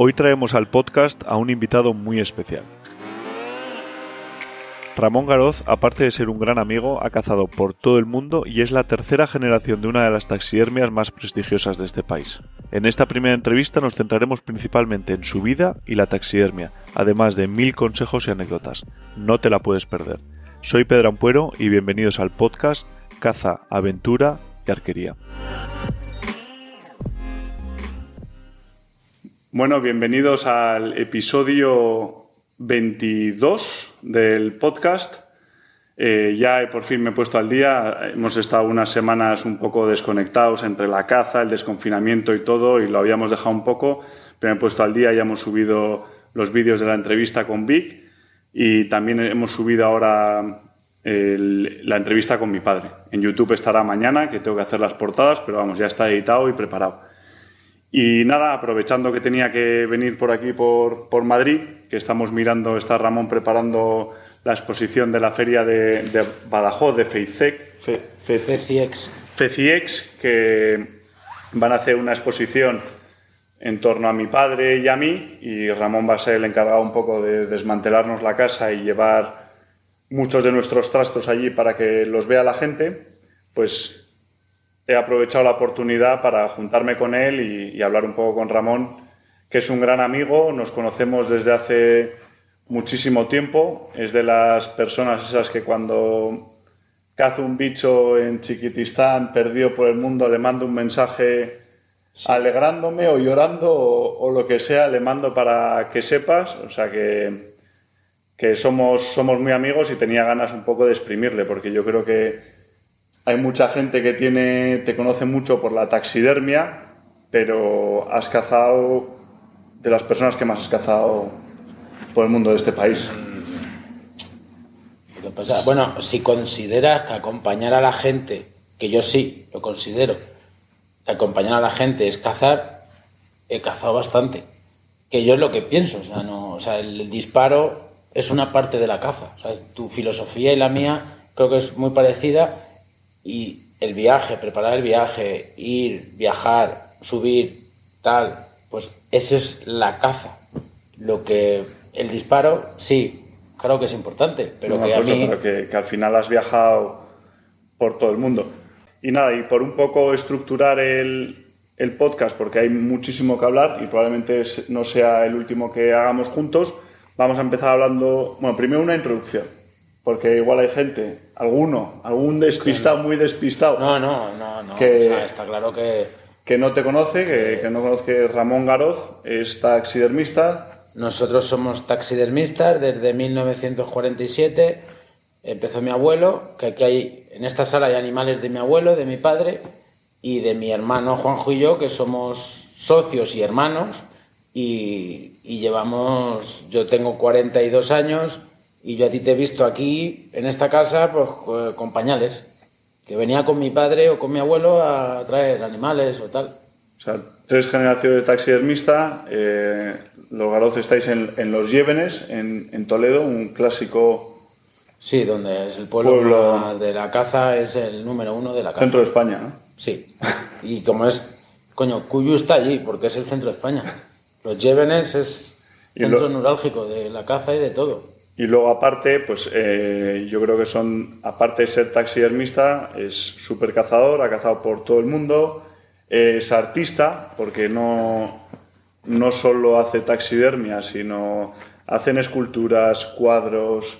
Hoy traemos al podcast a un invitado muy especial. Ramón Garoz, aparte de ser un gran amigo, ha cazado por todo el mundo y es la tercera generación de una de las taxidermias más prestigiosas de este país. En esta primera entrevista nos centraremos principalmente en su vida y la taxidermia, además de mil consejos y anécdotas. No te la puedes perder. Soy Pedro Ampuero y bienvenidos al podcast Caza, Aventura y Arquería. Bueno, bienvenidos al episodio 22 del podcast. Eh, ya por fin me he puesto al día. Hemos estado unas semanas un poco desconectados entre la caza, el desconfinamiento y todo, y lo habíamos dejado un poco, pero me he puesto al día. Ya hemos subido los vídeos de la entrevista con Vic y también hemos subido ahora la entrevista con mi padre. En YouTube estará mañana, que tengo que hacer las portadas, pero vamos, ya está editado y preparado. Y nada, aprovechando que tenía que venir por aquí, por, por Madrid, que estamos mirando, está Ramón preparando la exposición de la feria de, de Badajoz, de FEICEC, Fe, FECIEX. FECIEX, que van a hacer una exposición en torno a mi padre y a mí, y Ramón va a ser el encargado un poco de desmantelarnos la casa y llevar muchos de nuestros trastos allí para que los vea la gente, pues he aprovechado la oportunidad para juntarme con él y, y, hablar un poco con Ramón, que es un gran amigo, nos conocemos desde hace muchísimo tiempo, es de las personas esas que cuando caza un bicho en Chiquitistán, perdido por el mundo, le mando un mensaje sí. alegrándome o llorando o, o, lo que sea, le mando para que sepas, o sea que, que somos, somos muy amigos y tenía ganas un poco de exprimirle, porque yo creo que hay mucha gente que tiene, te conoce mucho por la taxidermia, pero has cazado de las personas que más has cazado por el mundo de este país. Pasa, bueno, si consideras que acompañar a la gente, que yo sí lo considero, que acompañar a la gente es cazar, he cazado bastante. Que yo es lo que pienso, o sea, el, disparo es una parte de la caza. Tu filosofía y la mía creo que es muy parecida y el viaje, preparar el viaje, ir, viajar, subir, tal, pues eso es la caza. Lo que el disparo, sí, claro que es importante, pero no, que a mí... Pero que, que, al final has viajado por todo el mundo. Y nada, y por un poco estructurar el, el podcast, porque hay muchísimo que hablar y probablemente no sea el último que hagamos juntos, vamos a empezar hablando, bueno, primero una introducción porque igual hay gente, alguno, algún despistado, muy despistado. No, no, no, no. Que, o sea, está claro que. Que no te conoce, que, que no conoce Ramón Garoz, es taxidermista. Nosotros somos taxidermistas desde 1947. Empezó mi abuelo, que aquí hay, en esta sala hay animales de mi abuelo, de mi padre y de mi hermano Juanjo y yo, que somos socios y hermanos. Y, y llevamos, yo tengo 42 años, y yo a ti te he visto aquí, en esta casa, pues con pañales. Que venía con mi padre o con mi abuelo a traer animales o tal. O sea, tres generaciones de taxidermista. Eh, los Garoz estáis en, en Los Llévenes, en, en, Toledo, un clásico. Sí, donde es el pueblo, pueblo, de la caza, es el número uno de la caza. Centro de España, ¿no? Sí. Y como es. Coño, Cuyo está allí, porque es el centro de España. Los Llévenes es centro lo... neurálgico de la caza y de todo. Y luego aparte, pues eh, yo creo que son, aparte de ser taxidermista, es súper cazador, ha cazado por todo el mundo, es artista, porque no, no solo hace taxidermia, sino hacen esculturas, cuadros,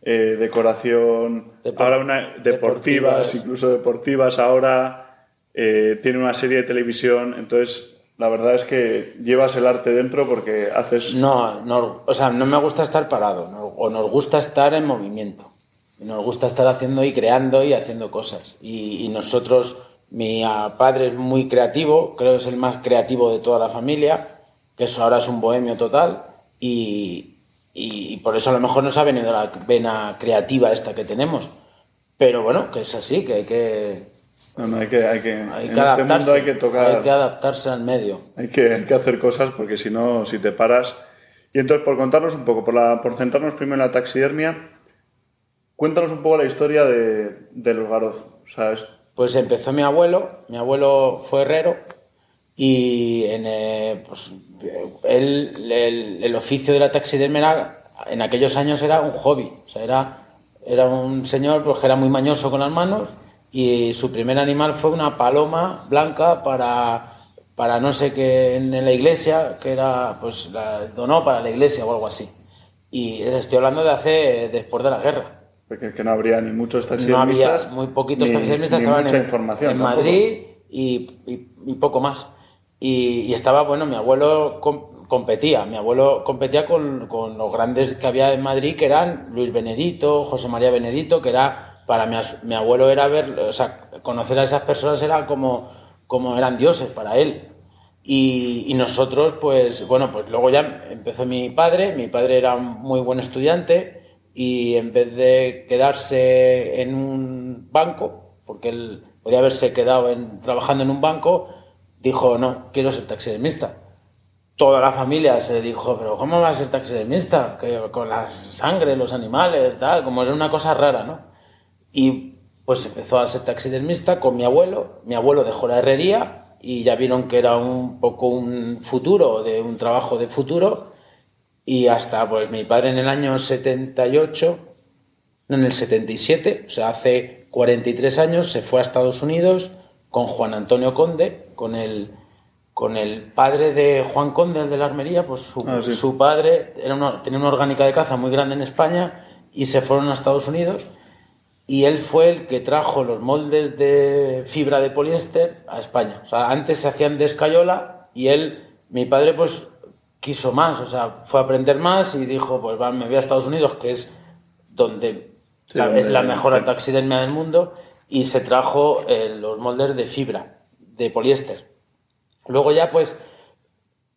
eh, decoración, Depor ahora una, deportivas, deportivas, incluso deportivas, ahora eh, tiene una serie de televisión, entonces la verdad es que llevas el arte dentro porque haces... No, no o sea, no me gusta estar parado, no, o nos gusta estar en movimiento. Nos gusta estar haciendo y creando y haciendo cosas. Y, y, nosotros, mi padre es muy creativo, creo que es el más creativo de toda la familia, que eso ahora es un bohemio total, y, y, y por eso a lo mejor nos ha venido la vena creativa esta que tenemos. Pero bueno, que es así, que hay que, hay que, hay que, hay en este mundo hay que tocar. Hay que adaptarse al medio. Hay que, hay que hacer cosas porque si no, si te paras. Y entonces, por contarnos un poco, por, por centrarnos primero en la taxidermia, cuéntanos un poco la historia de los Garoz. ¿sabes? Pues empezó mi abuelo. Mi abuelo fue herrero Y en, eh, pues, él, el, el oficio de la taxidermia era- en aquellos años era un hobby. O sea, era, era un señor pues, que era muy mañoso con las manos y su primer animal fue una paloma blanca para, para no sé qué en la iglesia, que era, pues la donó para la iglesia o algo así. Y estoy hablando de hace, después de la guerra. Porque que no habría ni muchos No taxidermistas. había muy poquitos ni- ni estaban mucha en, información en. Madrid y, y- y poco más. Y, y estaba, bueno, mi abuelo com- competía, mi abuelo competía con, con los grandes que había en Madrid, que eran Luis Benedito, José María Benedito, que era, para mi, mi abuelo era ver, o sea, conocer a esas personas era como, como eran dioses para él. Y, y nosotros, pues, bueno, pues luego ya empezó mi padre, mi padre era un muy buen estudiante y en vez de quedarse en un banco, porque él podía haberse quedado en- trabajando en un banco, dijo, no, quiero ser taxidermista. Toda la familia se dijo, pero ¿cómo vas a ser taxidermista? Que con la sangre, los animales, tal, como era una cosa rara, ¿no? Y pues empezó a ser taxidermista con mi abuelo. Mi abuelo dejó la herrería y ya vieron que era un poco un futuro, de un trabajo de futuro. Y hasta pues mi padre en el año 78, no en el 77, o sea, hace 43 años, se fue a Estados Unidos con Juan Antonio Conde, con el, con el padre de Juan Conde, el de la armería, pues su, Ah, sí. su padre era una- tenía una orgánica de caza muy grande en España y se fueron a Estados Unidos y él fue el que trajo los moldes de fibra de poliéster a España. O sea, antes se hacían de escayola y él, mi padre, pues quiso más, o sea, fue a aprender más y dijo, pues va, me voy a Estados Unidos, que es donde, Sí, la- es la mejor taxidermia del mundo, y se trajo eh, los moldes de fibra, de poliéster. Luego ya, pues,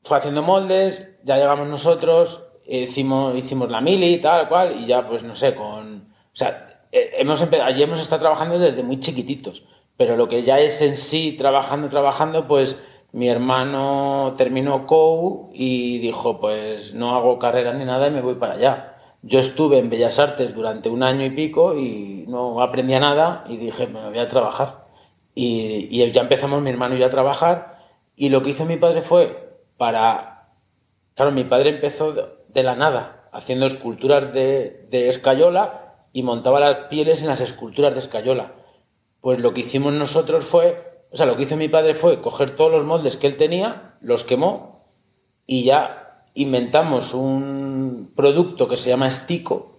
fue haciendo moldes, ya llegamos nosotros, hicimos, hicimos la mili, tal cual, y ya, pues, no sé, con... O sea, hemos empe- allí hemos estado trabajando desde muy chiquititos, pero lo que ya es en sí, trabajando, trabajando, pues, mi hermano terminó COU y dijo, pues, no hago carrera ni nada y me voy para allá. Yo estuve en Bellas Artes durante un año y pico y no aprendía nada y dije, me voy a trabajar. Y, y ya empezamos mi hermano y yo a trabajar y lo que hizo mi padre fue para... Claro, mi padre empezó de la nada, haciendo esculturas de, de escayola y montaba las pieles en las esculturas de escayola. Pues lo que hicimos nosotros fue, o sea, lo que hizo mi padre fue coger todos los moldes que él tenía, los quemó y ya inventamos un producto que se llama estico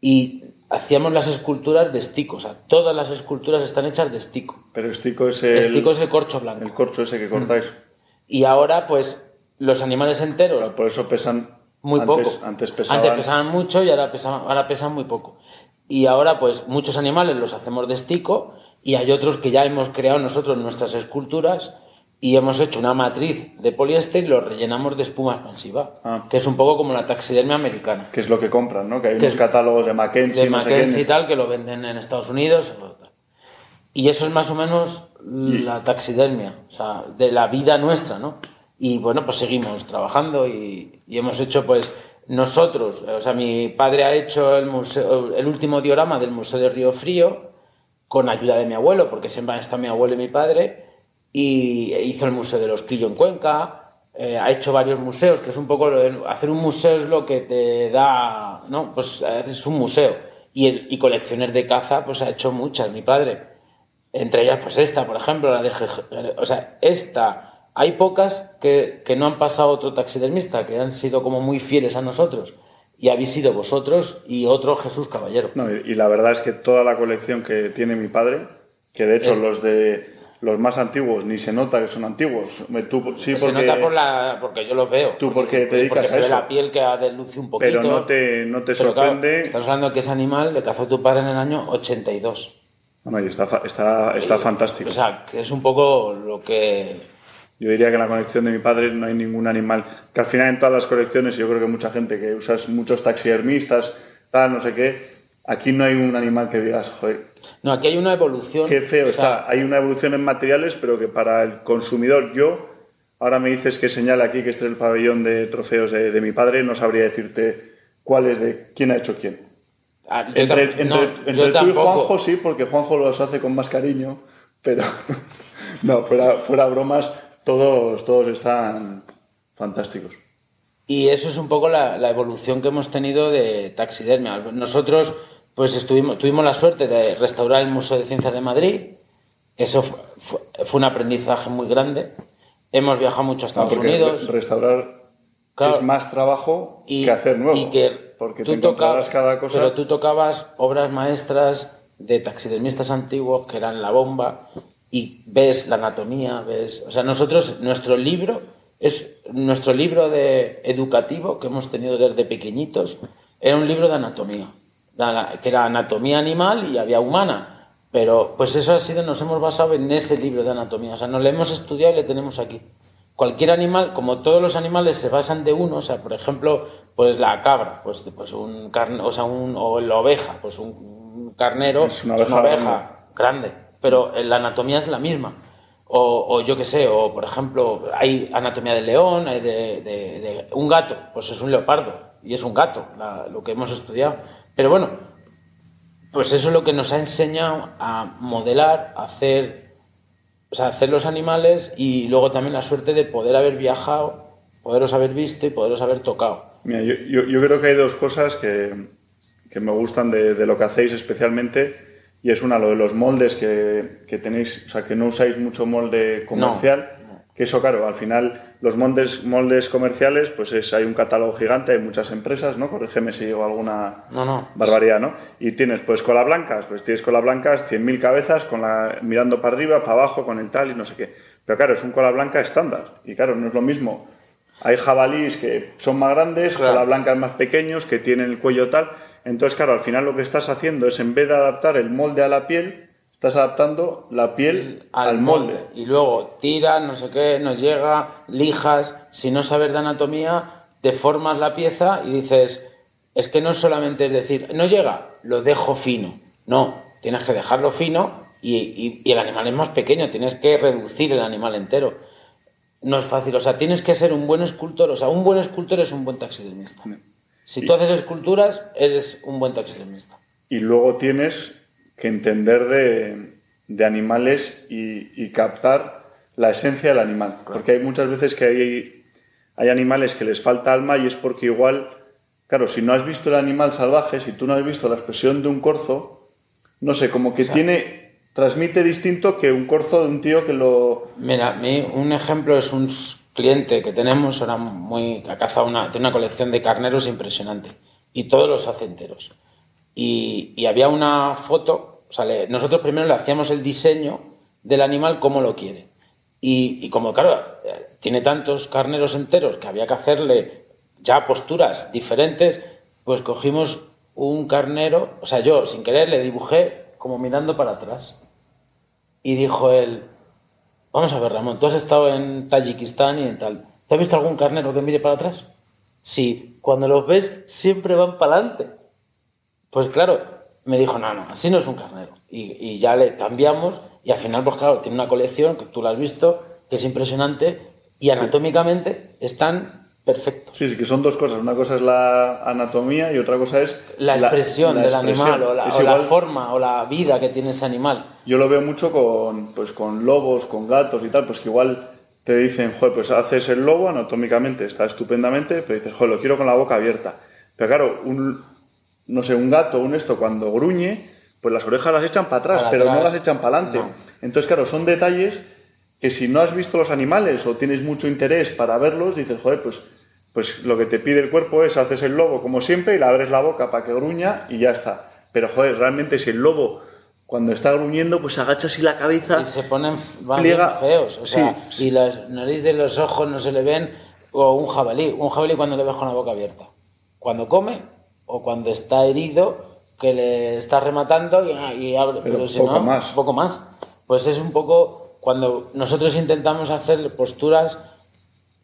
y hacíamos las esculturas de estico. O sea, todas las esculturas están hechas de estico. Pero estico es el, Estico es el corcho blanco. el corcho ese que cortáis. Y ahora, pues, los animales enteros, Por eso pesan. muy antes, poco. Antes pesaban. Antes pesaban mucho y ahora pesaban, ahora pesan muy poco. Y ahora, pues, muchos animales los hacemos de estico y hay otros que ya hemos creado nosotros nuestras esculturas y hemos hecho una matriz de poliéster y los rellenamos de espuma expansiva, Ah. que es un poco como la taxidermia americana. Que es lo que compran, ¿no? Que hay Que unos catálogos de Mackenzie, de no sé Mackenzie qué, y tal, que lo venden en Estados Unidos. Y eso es más o menos la taxidermia, o sea, de la vida nuestra, ¿no? Y bueno, pues seguimos trabajando y, y hemos hecho, pues, nosotros, o sea, mi padre ha hecho el, museo, el último diorama del Museo de Río Frío con ayuda de mi abuelo, porque siempre han estado mi abuelo y mi padre, y hizo el Museo de los Quillo en Cuenca, eh, ha hecho varios museos, que es un poco, lo de- hacer un museo es lo que te da, ¿no? Pues es un museo. Y, el- y colecciones de caza, pues ha hecho muchas, mi padre. Entre ellas, pues esta, por ejemplo, la de... O sea, esta, hay pocas que, que no han pasado otro taxidermista, que han sido como muy fieles a nosotros. Y habéis sido vosotros y otro Jesús Caballero. No, y, y la verdad es que toda la colección que tiene mi padre, que de hecho Eh. los de los más antiguos ni se nota que son antiguos. Me- Tú, sí, se porque, nota por la, porque yo los veo. Tú porque te dedicas porque a se ve eso. la piel que desluce un poquito. pero no te, no te Pero claro, sorprende. estamos hablando que ese animal le cazó tu padre en el año 82. No, no, y está, está, está fantástico. O sea, que es un poco lo que... Yo diría que en la colección de mi padre no hay ningún animal. Que al final en todas las colecciones, yo creo que mucha gente que usas muchos taxidermistas, tal, no sé qué, aquí no hay un animal que digas, joder, No, aquí hay una evolución. qué feo o sea, está. Hay una evolución en materiales, pero que para el consumidor, yo, ahora me dices que señala aquí que este es el pabellón de trofeos de, de mi padre, no sabría decirte cuál es de quién ha hecho quién. ah, Entre, entre- no, entre tú y. Juanjo sí, porque Juanjo los hace con más cariño, pero no, fuera, fuera bromas, Todos, todos están fantásticos. Y eso es un poco la, la evolución que hemos tenido de taxidermia. Nosotros pues estuvimos, tuvimos la suerte de restaurar el Museo de Ciencias de Madrid. Eso fue, fue- fue un aprendizaje muy grande. Hemos viajado mucho a Ah, Estados Unidos. re- restaurar Claro. es más trabajo y, que hacer nuevo. y que porque tú te tocabas- cada cosa. Pero tú tocabas obras maestras de taxidermistas antiguos que eran la bomba y ves la anatomía, ves... O sea, nosotros, nuestro libro es nuestro libro de educativo que hemos tenido desde pequeñitos, era un libro de anatomía, que era anatomía animal y había humana. Pero pues eso ha sido, nos hemos basado en ese libro de anatomía, o sea, nos lo hemos estudiado y le tenemos aquí. Cualquier animal, como todos los animales se basan de uno, o sea, por ejemplo, pues la cabra, pues, pues un carne, o sea, un, o la oveja, pues un, carnero, Es una es una oveja oveja grande, pero la anatomía es la misma. O, o yo qué sé, o por ejemplo, hay anatomía de león, hay de, de- de- un gato, pues es un leopardo y es un gato, la- lo que hemos estudiado. Pero bueno, pues eso es lo que nos ha enseñado a modelar, a hacer, o sea, hacer los animales y luego también la suerte de poder haber viajado, poderos haber visto y poderos haber tocado. Mira, yo, yo- yo creo que hay dos cosas que, que me gustan de, de lo que hacéis especialmente. Y es una, lo de los moldes que, que tenéis, o sea, que no usáis mucho molde comercial. Que eso, claro, al final los moldes, moldes comerciales, pues es, hay un catálogo gigante, hay muchas empresas, ¿no? Corrígeme si digo alguna No, no. barbaridad, ¿no? Y tienes, pues, cola blancas, pues tienes cola blancas, 100.000 cabezas, con la, mirando para arriba, para abajo, con el tal y no sé qué. Pero claro, es un cola blanca estándar. Y claro, no es lo mismo. Hay jabalíes que son más grandes, Claro. cola blancas más pequeños, que tienen el cuello tal. Entonces, claro, al final lo que estás haciendo es, en vez de adaptar el molde a la piel, estás adaptando la piel al, molde. Y luego tiras, no sé qué, nos llega, lijas, si no sabes de anatomía, deformas la pieza y dices, es que no solamente es decir, no llega, lo dejo fino. No, tienes que dejarlo fino y, y- y el animal es más pequeño, tienes que reducir el animal entero. No es fácil, o sea, tienes que ser un buen escultor, o sea, un buen escultor es un buen taxidermista. Si tú haces esculturas, eres un buen taxidermista. Y luego tienes que entender de, de animales y, y captar la esencia del animal. Porque hay muchas veces que hay, hay animales que les falta alma y es porque igual, claro, si no has visto el animal salvaje, si tú no has visto la expresión de un corzo, no sé, como que tiene, transmite distinto que un corzo de un tío que lo... Mira, a mí un ejemplo es un cliente que tenemos, ahora muy, ha cazado una, tiene una colección de carneros impresionante y todos los hace enteros. Y, y había una foto, o sea, le- nosotros primero le hacíamos el diseño del animal como lo quiere. Y, y como, claro, tiene tantos carneros enteros que había que hacerle ya posturas diferentes, pues cogimos un carnero, o sea, yo sin querer le dibujé como mirando para atrás. Y dijo él, Vamos a ver, Ramón, tú has estado en Tayikistán y en tal. ¿Te has visto algún carnero que mire para atrás? Sí, cuando los ves siempre van para adelante. Pues claro, me dijo, no, no, así no es un carnero. Y, y ya le cambiamos y al final, pues claro, tiene una colección que tú la has visto, que es impresionante y anatómicamente están perfectos. Sí, sí, que son dos cosas. Una cosa es la anatomía y otra cosa es... La expresión la del expresión. animal o, la, o la igual- forma o la vida que tiene ese animal. Yo lo veo mucho con, pues, con lobos, con gatos y tal, pues que igual te dicen, joder, pues haces el lobo anatómicamente, está estupendamente, pero dices, joder, lo quiero con la boca abierta. Pero claro, un, no sé, un gato, un esto, cuando gruñe, pues las orejas las echan para atrás, Para pero no atrás. las echan para adelante. No. Entonces, claro, son detalles que si no has visto los animales o tienes mucho interés para verlos, dices, joder, pues, pues lo que te pide el cuerpo es haces el lobo como siempre y le abres la boca para que gruña y ya está. Pero, joder, realmente si el lobo cuando está gruñendo, pues agacha así la cabeza Y se ponen van Pliega- bien feos. O sea, sí. y las narices, los ojos no se le ven. O un jabalí. Un jabalí cuando le ves con la boca abierta. Cuando come o cuando está herido, que le está rematando y, y abre. Pero Pero, si poco no, más. poco más. Pues es un poco cuando nosotros intentamos hacer posturas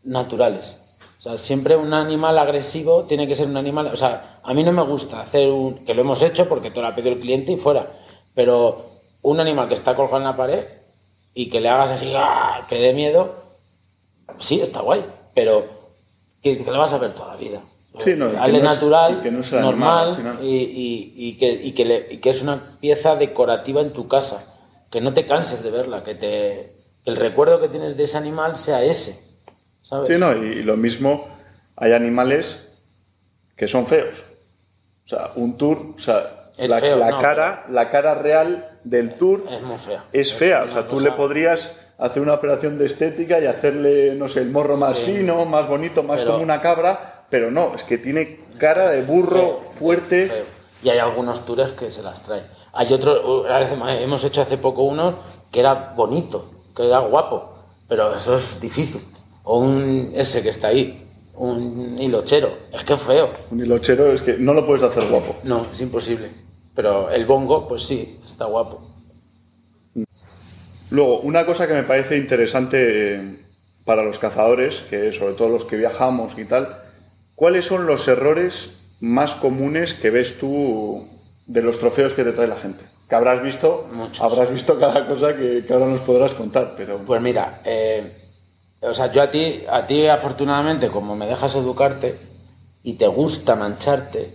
naturales. O sea, siempre un animal agresivo tiene que ser un animal. O sea, a mí no me gusta hacer un. que lo hemos hecho porque te lo ha pedido el cliente y fuera. Pero un animal que está colgado en la pared y que le hagas así, ¡ah! que dé miedo, sí, está guay. Pero que, que lo vas a ver toda la vida. Sí, no, que Hazle natural, que no es animal, normal y, y- y que, y que le- y que es una pieza decorativa en tu casa. Que no te canses de verla, que te, el recuerdo que tienes de ese animal sea ese. ¿Sabes? Sí, no, y lo mismo, hay animales que son feos. O sea, un tour, o sea, Es la, feo, la no, cara, la cara real del tour Es muy fea. es fea. O sea, tú cosa- le podrías hacer una operación de estética y hacerle, no sé, el morro más Sí. fino, más bonito, más Pero- como una cabra, pero no, es que tiene cara de burro Feo, fuerte. feo. Y hay algunos tours que se las traen. Hay otro, a veces hemos hecho hace poco uno que era bonito, que era guapo, pero eso es difícil. O un ese que está ahí, un hilochero, es que es feo. Un hilochero es que no lo puedes hacer guapo. No, es imposible. Pero el bongo, pues sí, está guapo. Luego, una cosa que me parece interesante eh, para los cazadores, que sobre todo los que viajamos y tal, ¿cuáles son los errores más comunes que ves tú de los trofeos que te trae la gente? Que habrás visto, Muchos. habrás visto cada cosa que, que ahora nos podrás contar, pero Pues mira, eh, o sea, yo a ti, a ti afortunadamente, como me dejas educarte y te gusta mancharte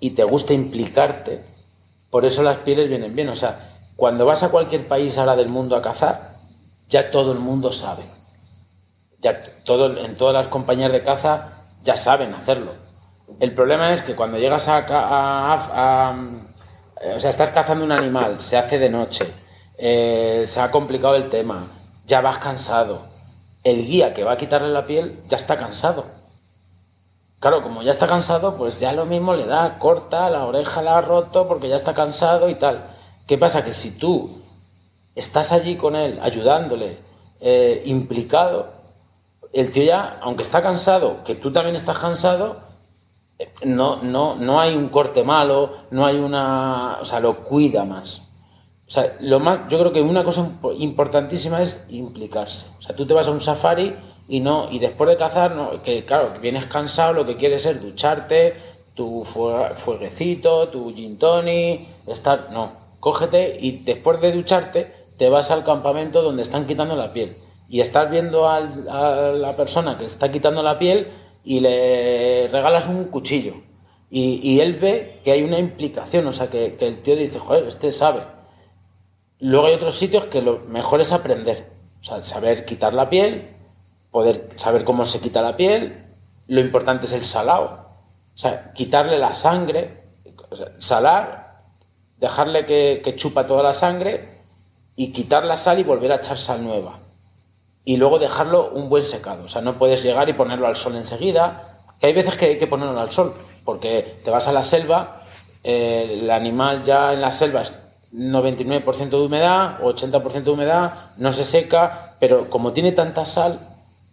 y te gusta implicarte, por eso las pieles vienen bien. O sea, cuando vas a cualquier país ahora del mundo a cazar, ya todo el mundo sabe. Ya todo, en todas las compañías de caza ya saben hacerlo. El problema es que cuando llegas a, a- a- a- o sea, estás cazando un animal, se hace de noche, eh, se ha complicado el tema, ya vas cansado. El guía que va a quitarle la piel ya está cansado. Claro, como ya está cansado, pues ya lo mismo le da corta, la oreja la ha roto porque ya está cansado y tal. ¿Qué pasa? Que si tú estás allí con él, ayudándole, eh, implicado, el tío ya, aunque está cansado, que tú también estás cansado, eh, no, no, no hay un corte malo, no hay una... O sea, lo cuida más. O sea, lo más, yo creo que una cosa impo- importantísima es implicarse. O sea, tú te vas a un safari y no, y después de cazar, no, que claro, que vienes cansado, lo que quieres es ducharte, tu fue- fueguecito, tu gin tonic, estar, no, cógete y después de ducharte te vas al campamento donde están quitando la piel y estás viendo al- a la persona que está quitando la piel y le regalas un cuchillo y, y él ve que hay una implicación, o sea, que, que el tío dice, joder, este sabe. Luego hay otros sitios que lo mejor es aprender, o sea, saber quitar la piel, poder saber cómo se quita la piel, lo importante es el salado, o sea, quitarle la sangre, salar, dejarle que, chupa toda la sangre y quitar la sal y volver a echar sal nueva. Y luego dejarlo un buen secado, o sea, no puedes llegar y ponerlo al sol enseguida, que hay veces que hay que ponerlo al sol, porque te vas a la selva, eh, el animal ya en la selva 99% de humedad, 80% de humedad, no se seca, pero como tiene tanta sal,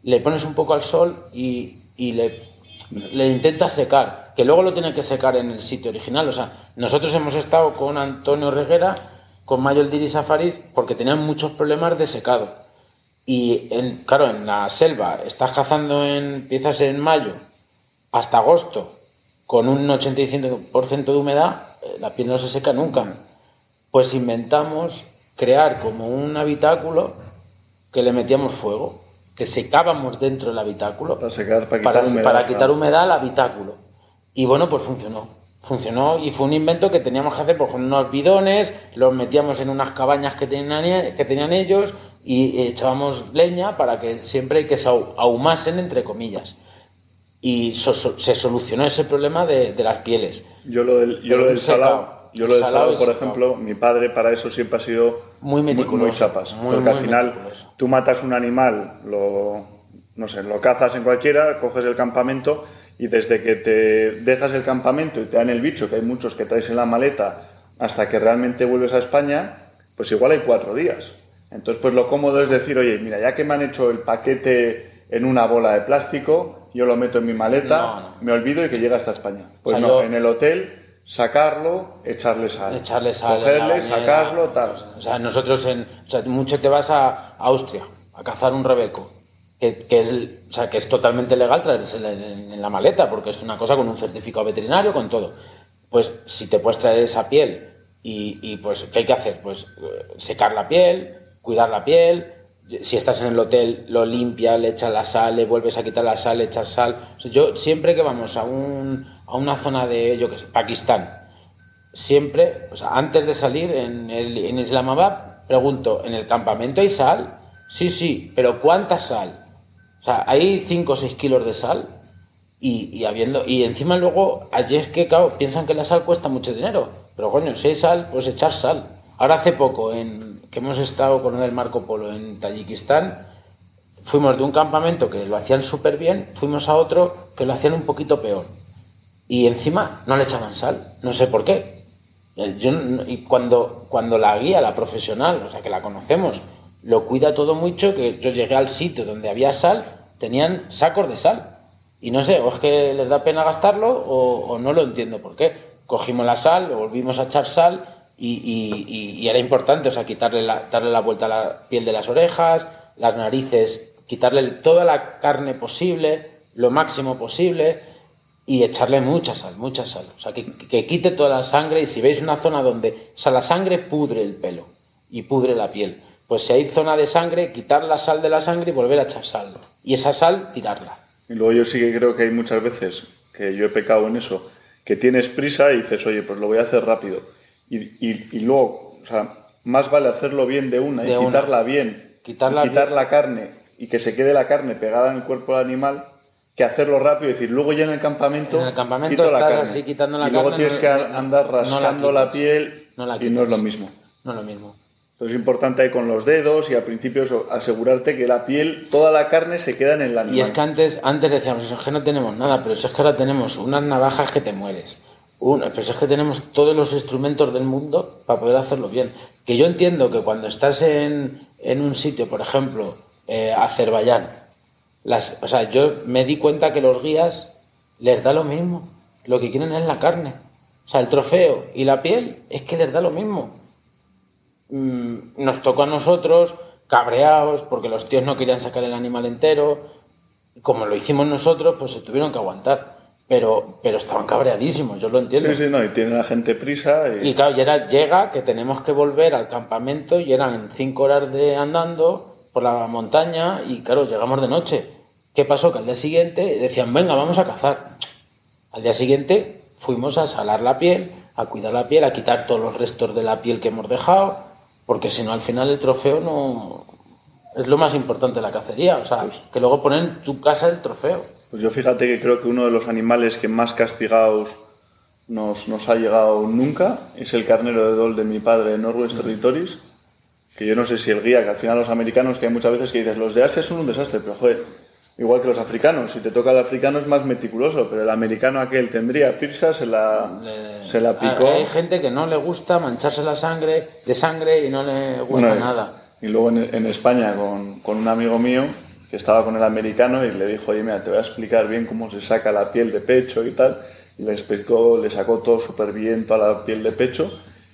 le pones un poco al sol y, y le, le intentas secar, que luego lo tiene que secar en el sitio original. O sea, nosotros hemos estado con Antonio Reguera, con Mayo el Diri Safari, porque tenían muchos problemas de secado. Y en, claro, en la selva estás cazando en, empiezas en mayo hasta agosto con un 85% de humedad, eh, la piel no se seca nunca. Pues inventamos crear como un habitáculo que le metíamos fuego, que secábamos dentro del habitáculo Para secar, para quitar para, humedad, para claro. quitar humedad al habitáculo. Y bueno, pues funcionó. Funcionó y fue un invento que teníamos que hacer pues, con unos bidones, los metíamos en unas cabañas que tenían, que tenían ellos y echábamos leña para que siempre que se ahu- ahumasen, entre comillas. Y so- so- se solucionó ese problema de, de las pieles. yo lo del, yo lo del salado, yo lo del salado, por ejemplo, mi padre para eso siempre ha sido Muy meticuloso. muy chapas, Muy, porque al final meticuloso. tú matas un animal, lo no sé, lo cazas en cualquiera, coges el campamento y desde que te dejas el campamento y te dan el bicho, que hay muchos que traes en la maleta, hasta que realmente vuelves a España, pues igual hay cuatro días. Entonces, pues lo cómodo es decir, oye, mira, ya que me han hecho el paquete en una bola de plástico, yo lo meto en mi maleta, No, no. me olvido y que llega hasta España. Pues O sea, no, yo- en el hotel, sacarlo, echarle sal. echarle sal. Cogerle, sacarlo, tal. O sea, nosotros en, o sea, mucho te vas a Austria a cazar un rebeco, que, que es, o sea, que es totalmente legal traérselo en, en la maleta, porque es una cosa con un certificado veterinario, con todo. Pues si te puedes traer esa piel y, y, pues, ¿qué hay que hacer? Pues eh, secar la piel, cuidar la piel. Si estás en el hotel, lo limpias, le echas la sal, le vuelves a quitar la sal, le echas sal. O sea, yo siempre que vamos a, un, a una zona de, yo qué sé, Pakistán, siempre, o sea, antes de salir en, en Islamabad, pregunto, ¿en el campamento hay sal? Sí, sí, pero ¿cuánta sal? O sea, hay 5 o 6 kilos de sal y, y habiendo y encima luego allí es que piensan que la sal cuesta mucho dinero, pero coño, si hay sal, pues echar sal. Ahora hace poco en que hemos estado con el Marco Polo en Tayikistán, fuimos de un campamento que lo hacían súper bien, fuimos a otro que lo hacían un poquito peor. Y encima no le echaban sal, no sé por qué. Yo, y cuando, cuando la guía, la profesional, o sea, que la conocemos, lo cuida todo mucho, que yo llegué al sitio donde había sal, tenían sacos de sal. Y no sé, o es que les da pena gastarlo o, no lo entiendo por qué. Cogimos la sal, volvimos a echar sal y, era importante, o sea, quitarle darle la vuelta a la piel de las orejas, las narices, quitarle toda la carne posible, lo máximo posible y echarle mucha sal, mucha sal. O sea, que, que quite toda la sangre y si veis una zona donde, o sea, la sangre pudre el pelo y pudre la piel. Pues si hay zona de sangre, quitar la sal de la sangre y volver a echar sal. Y esa sal, tirarla. Y luego yo sí que creo que hay muchas veces que yo he pecado en eso, que tienes prisa y dices, oye, pues lo voy a hacer rápido. Y, y- y luego, o sea, más vale hacerlo bien de una De y una. quitarla bien, Quitarla y quitar bien. la carne y que se quede la carne pegada en el cuerpo del animal, que hacerlo rápido y decir, luego ya en el campamento, En el campamento quito la carne. así quitando la y luego carne, tienes no- que andar no la rascando la, piel la y no es lo mismo. No es lo mismo. Entonces es importante ahí con los dedos y al principio eso, asegurarte que la piel, toda la carne se queda en el animal. Y es que antes, antes decíamos, "Eso es que no tenemos nada, pero eso es que ahora tenemos unas navajas que te mueres. Un- pero es que tenemos todos los instrumentos del mundo para poder hacerlo bien. Que yo entiendo que cuando estás en, en un sitio, por ejemplo, eh, Azerbaiyán, las, o sea, yo me di cuenta que los guías les da lo mismo. Lo que quieren es la carne. O sea, el trofeo y la piel es que les da lo mismo mm, nos tocó a nosotros cabreados porque los tíos no querían sacar el animal entero. Como lo hicimos nosotros, pues se tuvieron que aguantar. Pero, pero estaban cabreadísimos, yo lo entiendo. Sí, sí, no, y tiene la gente prisa y... Y claro, y era, llega que tenemos que volver al campamento y eran cinco horas de andando por la montaña y claro, llegamos de noche. ¿Qué pasó? Que al día siguiente decían, venga, vamos a cazar. Al día siguiente fuimos a salar la piel, a cuidar la piel, a quitar todos los restos de la piel que hemos dejado, porque si no al final el trofeo no es lo más importante de la cacería, o sea, que luego ponen en tu casa el trofeo. Pues yo fíjate que creo que uno de los animales que más castigados nos, nos ha llegado nunca es el carnero de Dol de mi padre de Norwest Territories, que yo no sé si el guía, que al final los americanos, que hay muchas veces que dices, los de Asia son un desastre, pero joder, igual que los africanos, si te toca el africano es más meticuloso, pero el americano aquel tendría pirsa, se la, Le- se la picó. Hay gente que no le gusta mancharse la sangre de sangre y no le gusta Bueno, y- nada. Y luego en, en España con, con un amigo mío que estaba con el americano y le dijo, oye, mira, te voy a explicar bien cómo se saca la piel de pecho y tal. Y le explicó, le sacó todo súper bien, toda la piel de pecho.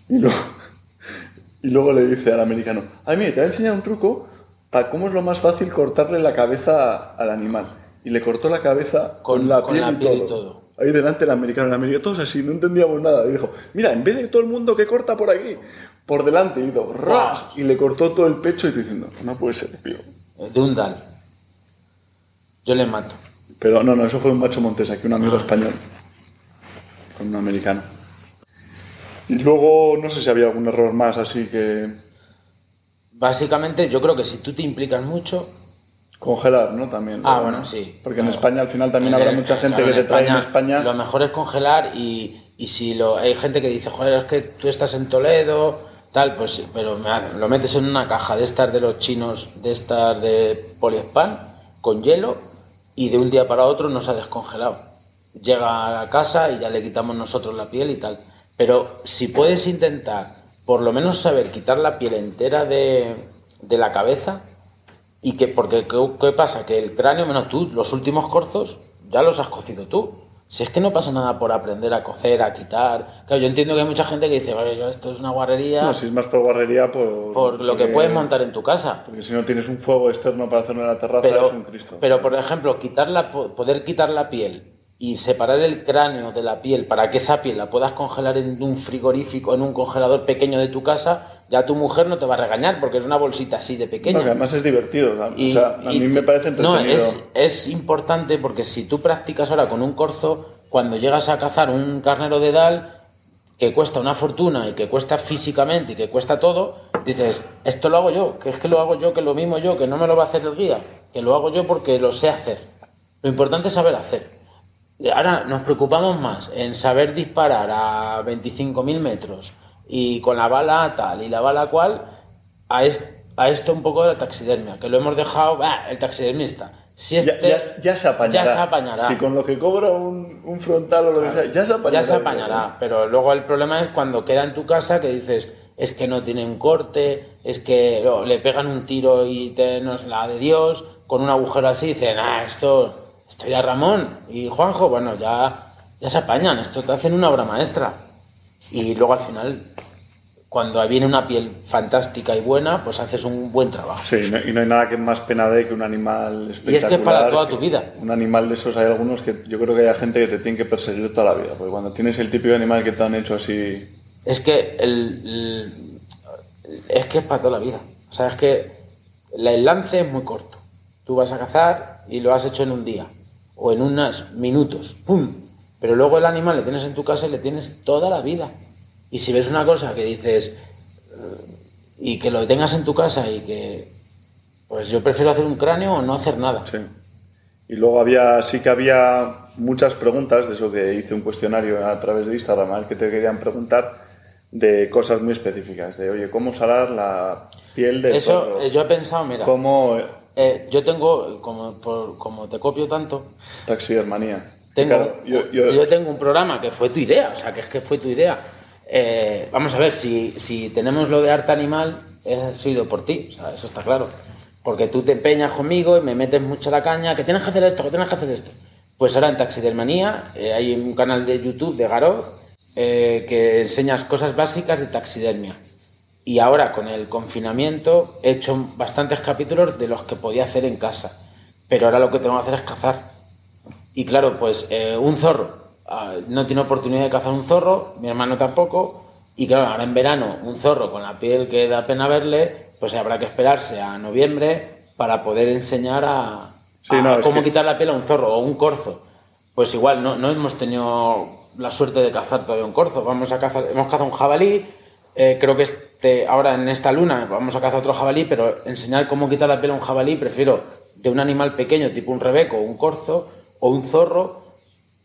Y luego, y luego le dice al americano, ay, mira, te voy a enseñar un truco para cómo es lo más fácil cortarle la cabeza al animal. Y le cortó la cabeza con, Con- la, con piel, la y, piel y todo. Ahí delante el americano, el americano, todos así, no entendíamos nada. Y dijo, mira, en vez de todo el mundo que corta por aquí, por delante, y hizo ras, y le cortó todo el pecho y tú diciendo, no puede ser, tío. De un dal. Yo le mato. Pero no, no, eso fue un macho montés, aquí un amigo español, con un americano. Y luego, no sé si había algún error más así que Básicamente, yo creo que si tú te implicas mucho, congelar, ¿no? También. Ah, ¿no? bueno, sí. Porque en Claro. España al final también Eh, habrá mucha gente claro, que te trae en España. Lo mejor es congelar y, y si lo, hay gente que dice, joder, es que tú estás en Toledo, tal, pues sí, pero me ha- lo metes en una caja de estas de los chinos, de estas de poliespan, con hielo y de un día para otro no se ha descongelado. Llega a la casa y ya le quitamos nosotros la piel y tal. Pero si puedes intentar, por lo menos saber quitar la piel entera de, de la cabeza, y que, porque, ¿qué, pasa? Que el cráneo, menos tú, los últimos corzos, ya los has cocido tú. Si es que no pasa nada por aprender a cocer, a quitar. Claro, yo entiendo que hay mucha gente que dice, vale, yo esto es una guarrería No, si es más por guarrería, por, por lo que puedes montar en tu casa. Porque si no tienes un fuego externo para hacerlo en la terraza, Pero, es un Cristo. pero, por ejemplo, quitar la, po- poder quitar la piel y separar el cráneo de la piel para que esa piel la puedas congelar en un frigorífico, en un congelador pequeño de tu casa, ya tu mujer no te va a regañar porque es una bolsita así de pequeña. Además es divertido. ¿no? Y- o sea, a y- mí me parece entretenido. No, es, es importante porque si tú practicas ahora con un corzo, cuando llegas a cazar un carnero de dal que cuesta una fortuna y que cuesta físicamente y que cuesta todo, dices, esto lo hago yo, que es que lo hago yo, que lo mismo yo, que no me lo va a hacer el guía, que lo hago yo porque lo sé hacer. Lo importante es saber hacer. Ahora nos preocupamos más en saber disparar a 25.000 metros y con la bala tal y la bala cual, a, a esto un poco de la taxidermia, que lo hemos dejado, el taxidermista. Si este, ya, se apañará. Ya se apañará. Si con lo que cobra un, un frontal o lo que sea, ya se apañará. Ya se apañará, pero luego el problema es cuando queda en tu casa que dices, es que no tienen corte, es que le pegan un tiro y te, no es la de Dios, con un agujero así, dicen, ah, esto ya Ramón y Juanjo, bueno, ya, ya se apañan, esto te hacen una obra maestra. Y luego al final cuando viene una piel fantástica y buena, pues haces un buen trabajo. Sí, y no hay nada que más pena de que un animal espectacular. Y es que es para toda tu vida. Un animal de esos hay algunos que yo creo que hay gente que te tiene que perseguir toda la vida, porque cuando tienes el típico animal que te han hecho así... Es que el, es que es para toda la vida. O sea, es que el lance es muy corto. Tú vas a cazar y lo has hecho en un día o en unos minutos, ¡pum! Pero luego el animal le tienes en tu casa y le tienes toda la vida. Y si ves una cosa que dices eh, y que lo tengas en tu casa y que, pues yo prefiero hacer un cráneo o no hacer nada. Sí. Y luego había, sí que había muchas preguntas, de eso que hice un cuestionario a través de Instagram, que te querían preguntar de cosas muy específicas, de oye, ¿cómo salar la piel de Eso eh, yo he pensado, mira. ¿Cómo... Eh, yo tengo, como, como te copio tanto... Taxidermanía. Tengo, yo, yo, tengo un programa que fue tu idea, o sea, que es que fue tu idea eh, vamos a ver, si, si, tenemos lo de arte animal, ha sido por ti, eso está claro. Porque tú te empeñas conmigo y me metes mucho la caña, que tienes que hacer esto, que tienes que hacer esto. Pues ahora en Taxidermanía eh, hay un canal de YouTube de Garoz eh, que enseñas cosas básicas de taxidermia. Y ahora con el confinamiento he hecho bastantes capítulos de los que podía hacer en casa. Pero ahora lo que tengo que hacer es cazar. Y claro, pues un zorro Ah, no tiene oportunidad de cazar un zorro, mi hermano tampoco, y claro, ahora en verano un zorro con la piel que da pena verle, pues habrá que esperarse a noviembre para poder enseñar a, cómo quitar la piel a un zorro o un corzo. Pues igual, no, no hemos tenido la suerte de cazar todavía un corzo, vamos a cazar, hemos cazado un jabalí, eh, creo que este, ahora en esta luna vamos a cazar otro jabalí, pero enseñar cómo quitar la piel a un jabalí prefiero de un animal pequeño tipo un rebeco, un corzo o un zorro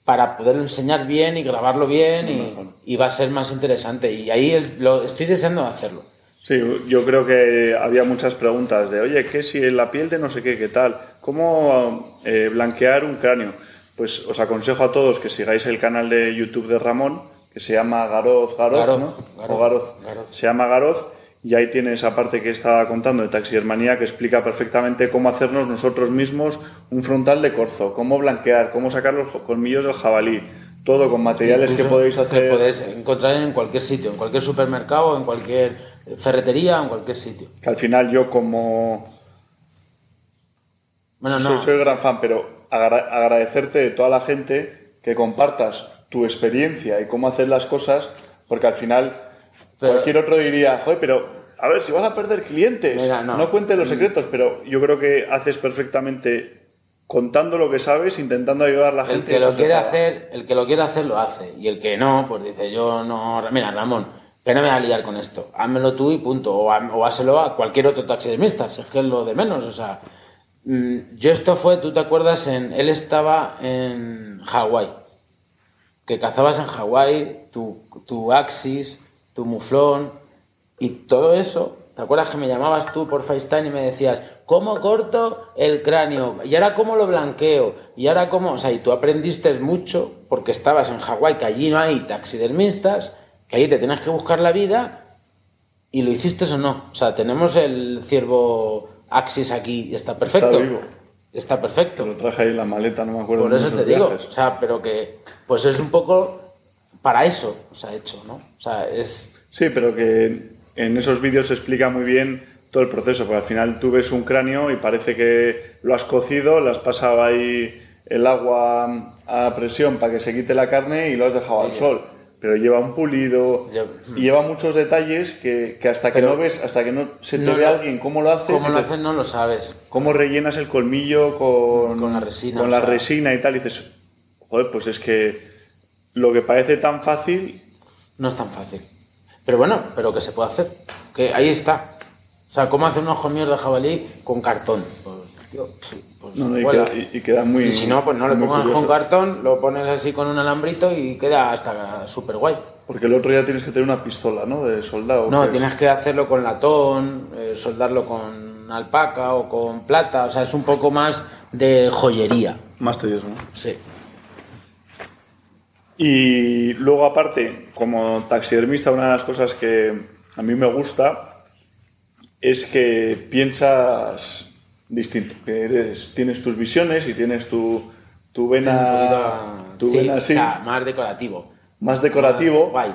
para poderlo enseñar bien y grabarlo bien y, va a ser más interesante. Y ahí lo, estoy deseando hacerlo. Sí, yo creo que había muchas preguntas de, oye, ¿qué si la piel de no sé qué, qué tal? ¿Cómo eh, blanquear un cráneo? Pues os aconsejo a todos que sigáis el canal de YouTube de Ramón, que se llama Garoz Garoz, ¿no? Garoz, Se llama Garoz y ahí tiene esa parte que estaba contando de taxidermanía que explica perfectamente cómo hacernos nosotros mismos un frontal de corzo, cómo blanquear, cómo sacar los colmillos del jabalí, todo con materiales que podéis hacer. Que podéis encontrar en cualquier sitio, en cualquier supermercado, en cualquier ferretería, en cualquier sitio. Que al final yo como... Bueno, soy, no. soy gran fan, pero agradecerte de toda la gente que compartas tu experiencia y cómo hacer las cosas, porque al final Cualquier otro diría, joder, pero a ver, si vas a perder clientes, no. cuentes los mm. secretos, pero yo creo que haces perfectamente contando lo que sabes, intentando ayudar a la gente. El que lo quiere hacer, el que lo quiere hacer lo hace, y el que no, pues dice, yo no, mira, Ramón, que no me voy a liar con esto, házmelo tú y punto, o, o házelo a cualquier otro taxidermista, si es que es lo de menos, o sea, mm, yo esto fue, tú te acuerdas, en, él estaba en Hawái, que cazabas en Hawái, tu, tu Axis, tu muflón y todo eso. ¿Te acuerdas que me llamabas tú por FaceTime y me decías, ¿cómo corto el cráneo? ¿Y ahora cómo lo blanqueo? ¿Y ahora cómo? O sea, y tú aprendiste mucho porque estabas en Hawái, que allí no hay taxidermistas, que allí te tienes que buscar la vida y lo hiciste o no. O sea, tenemos el ciervo Axis aquí y está perfecto. Está vivo. Está perfecto. Lo traje ahí en la maleta, no me acuerdo. Por eso te digo, o sea, pero que pues es un poco para eso se ha hecho, ¿no? O sea, es... Sí, pero que en esos vídeos se explica muy bien todo el proceso, porque al final tú ves un cráneo y parece que lo has cocido, le has pasado ahí el agua a presión para que se quite la carne y lo has dejado al sol. Pero lleva un pulido y lleva muchos detalles que, hasta que no ves, hasta que no se te ve alguien cómo lo hace. Cómo lo haces no lo sabes. Cómo rellenas el colmillo con, con la resina. Con la resina y tal. Y dices, joder, pues es que lo que parece tan fácil... No es tan fácil. Pero bueno, pero que se puede hacer. Que ahí está. O sea, ¿cómo hacer un ojo mío de jabalí con cartón? Pues, tío, pues No, no, y, queda, y- queda muy. Y si no, pues no le muy pongas con cartón, lo pones así con un alambrito y queda hasta súper guay. Porque el otro día tienes que tener una pistola, ¿no? De soldado. No, que es- tienes que hacerlo con latón, eh, soldarlo con alpaca o con plata, o sea, es un poco más de joyería. Más tedioso, ¿no? Sí. Y luego, aparte, como taxidermista, una de las cosas que a mí me gusta es que piensas distinto, que eres, tienes tus visiones y tienes tu, tu vena, tu sí, vena o sea, más decorativo. más decorativo. Más guay.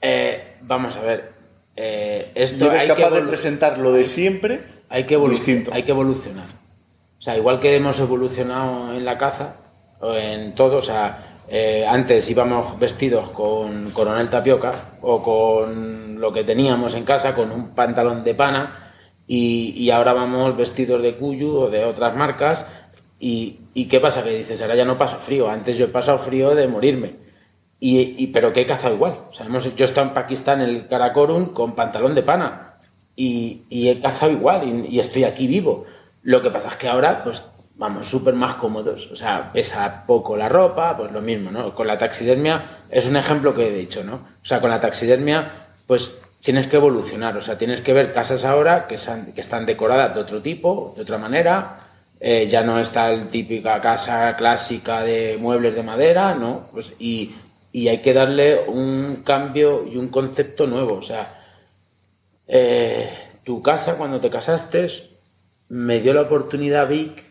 Eh, vamos a ver. eh, esto eres hay capaz que de presentar lo de siempre hay que, evoluc- distinto. hay que evolucionar. O sea, igual que hemos evolucionado en la caza, o en todo, o sea, eh, antes íbamos vestidos con coronel tapioca o con lo que teníamos en casa, con un pantalón de pana, y, ahora vamos vestidos de Cuyu o de otras marcas. Y, qué pasa? Que dices, ahora ya no paso frío. Antes yo he pasado frío de morirme. Y, pero que he cazado igual. O sea, yo he en Pakistán, en el Karakorum, con pantalón de pana. Y, he cazado igual y estoy aquí vivo. Lo que pasa es que ahora, pues, vamos, súper más cómodos. O sea, pesa poco la ropa, pues lo mismo, ¿no? Con la taxidermia es un ejemplo que he dicho, ¿no? O sea, con la taxidermia, pues tienes que evolucionar. O sea, tienes que ver casas ahora que, que están decoradas de otro tipo, de otra manera. Eh, ya no está la típica casa clásica de muebles de madera, ¿no? Pues, y, y hay que darle un cambio y un concepto nuevo. O sea, eh, tu casa cuando te casaste me dio la oportunidad Vic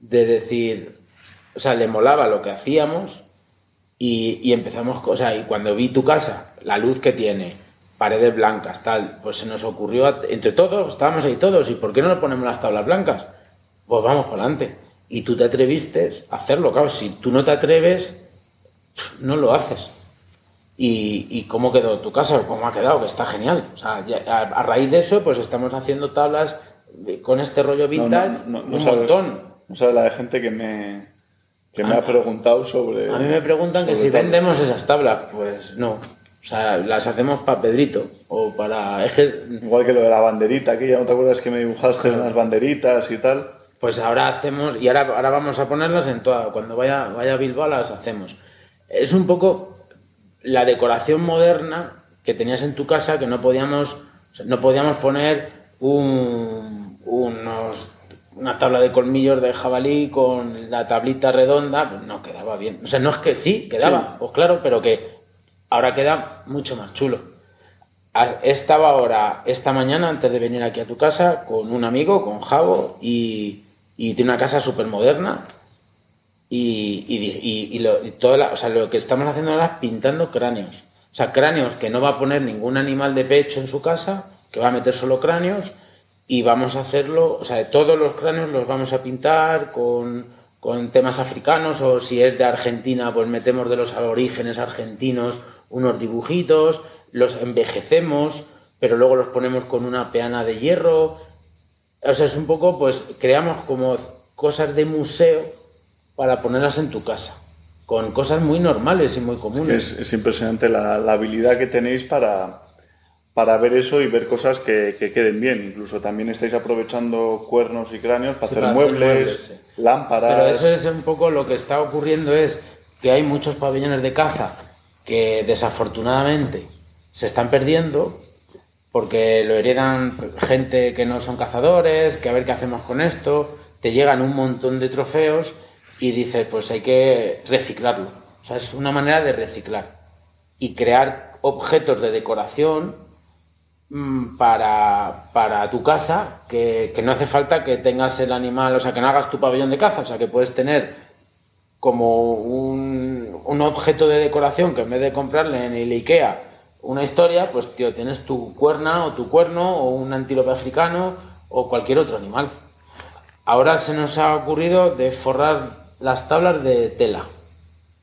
de decir, o sea, le molaba lo que hacíamos y, y empezamos, o sea, y cuando vi tu casa, la luz que tiene, paredes blancas, tal, pues se nos ocurrió, entre todos, estábamos ahí todos, ¿y por qué no le ponemos las tablas blancas? Pues vamos para adelante. Y tú te atreviste a hacerlo, claro, si tú no te atreves, no lo haces. ¿Y, y cómo quedó tu casa? ¿Cómo ha quedado? Que está genial. O sea, ya- a, a raíz de eso, pues estamos haciendo tablas de- con este rollo vintage, no, no, no un sabes, montón. No sabes la de gente que me, que me ha preguntado sobre. A mí me preguntan que si tablas. vendemos esas tablas. Pues no. O sea, las hacemos para Pedrito o para... Es que, Igual que lo de la banderita, que ya no te acuerdas que me dibujaste unas banderitas y tal. pues ahora hacemos... Y ahora, ahora vamos a ponerlas en toda... Cuando vaya, vaya a Bilbao las hacemos. Es un poco la decoración moderna que tenías en tu casa que no podíamos... no podíamos poner un, unos, una tabla de colmillos de jabalí con la tablita redonda, pues no quedaba bien. O sea, no es que sí, quedaba, Sí. pues claro, pero que ahora queda mucho más chulo. A- Estaba ahora, esta mañana, antes de venir aquí a tu casa, con un amigo, con Javo, y, y tiene una casa súper moderna. Y, y, lo, toda la- o sea, lo que estamos haciendo ahora es pintando cráneos. O sea, cráneos que no va a poner ningún animal de pecho en su casa, que va a meter solo cráneos, y vamos a hacerlo, o sea, todos los cráneos los vamos a pintar con, con temas africanos, o si es de Argentina, pues metemos de los aborígenes argentinos unos dibujitos, los envejecemos, pero luego los ponemos con una peana de hierro. O sea, es un poco, pues, creamos como cosas de museo para ponerlas en tu casa, con cosas muy normales y muy comunes. Es, es impresionante la, la habilidad que tenéis para, para ver eso y ver cosas que, que queden bien. Incluso también estáis aprovechando cuernos y cráneos para Sí, hacer para hacer muebles, sí. lámparas. Pero eso es un poco lo que está ocurriendo es que hay muchos pabellones de caza que desafortunadamente se están perdiendo porque lo heredan gente que no son cazadores, que a ver qué hacemos con esto, te llegan un montón de trofeos y dices, pues hay que reciclarlo. O sea, es una manera de reciclar y crear objetos de decoración para, para tu casa, que, que no hace falta que tengas el animal, o sea, que no hagas tu pabellón de caza, o sea, que puedes tener como un, un objeto de decoración que en vez de comprarle en el IKEA una historia, pues tío, tienes tu cuerna o tu cuerno o un antílope africano o cualquier otro animal. Ahora se nos ha ocurrido de forrar las tablas de tela,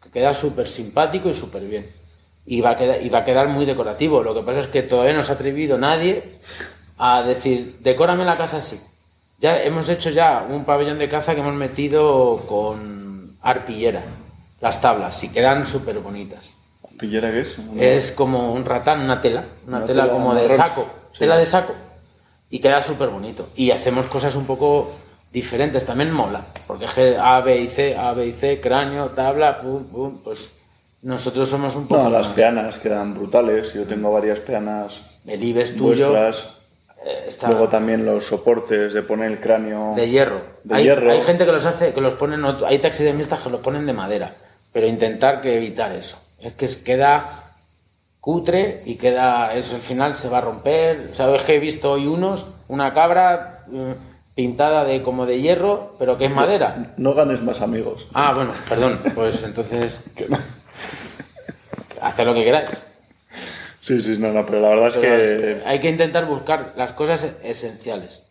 que queda súper simpático y súper bien. Y va, a quedar, y va a quedar muy decorativo. Lo que pasa es que todavía no se ha atrevido nadie a decir, decórame la casa así. Ya hemos hecho ya un pabellón de caza que hemos metido con arpillera, las tablas, y quedan súper bonitas. ¿Pillera qué es? Una- Es como un ratán, una tela, una, Una tela, tela como de saco, Sí. tela de saco. Y queda súper bonito. Y hacemos cosas un poco diferentes, también mola. Porque es que A, B y C, A, B y C, cráneo, tabla, pum, pum, pues nosotros somos un poco No, las más. peanas quedan brutales. Yo tengo varias peanas El IBEX tuyo eh, está Luego también los soportes de poner el cráneo. de hierro. De hay, hierro. hay gente que los hace, que los ponen, hay taxidermistas que los ponen de madera, pero intentar que evitar eso. Es que queda cutre y queda, eso al final se va a romper. Sabes que he visto hoy unos, una cabra eh, pintada de como de hierro, pero que es madera. No ganes más amigos. Ah, bueno, perdón, pues entonces haced lo que queráis. Sí, sí, no, no, pero la verdad es que es- hay que intentar buscar las cosas esenciales.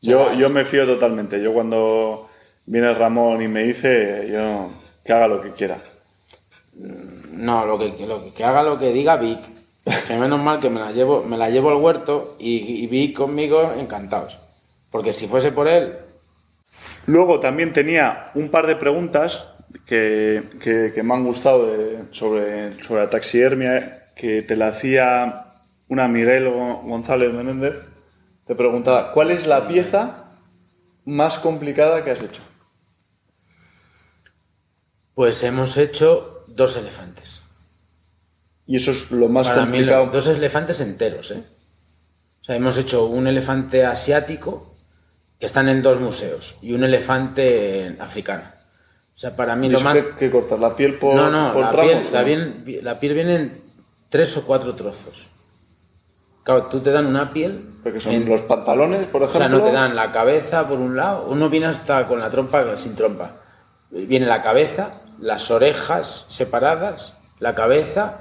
yo, yo me fío totalmente. Yo cuando viene Ramón y me dice, yo que haga lo que quiera. No, lo que, lo que, que haga lo que diga Vic. Que menos mal que me la llevo, me la llevo al huerto y, y Vic conmigo encantados. Porque si fuese por él, Luego también tenía un par de preguntas que, que- que me han gustado de- sobre, sobre la taxidermia, que te la hacía una Miguel Go- González Menéndez. Te preguntaba, ¿cuál es la pieza más complicada que has hecho? pues hemos hecho dos elefantes. Y eso es lo más Para mí, complicado. lo- dos elefantes enteros, ¿eh? O sea, hemos hecho un elefante asiático que están en dos museos y un elefante africano. O sea, para mí ¿Y lo más... que, que cortar la piel por, no, no, por la, tramos, piel, o la, no? piel, la piel viene en tres o cuatro trozos. Claro, tú te dan una piel... Porque son en- los pantalones, por O ejemplo. sea, no te dan la cabeza por un lado, uno viene hasta con la trompa sin trompa. Viene la cabeza, las orejas separadas, la cabeza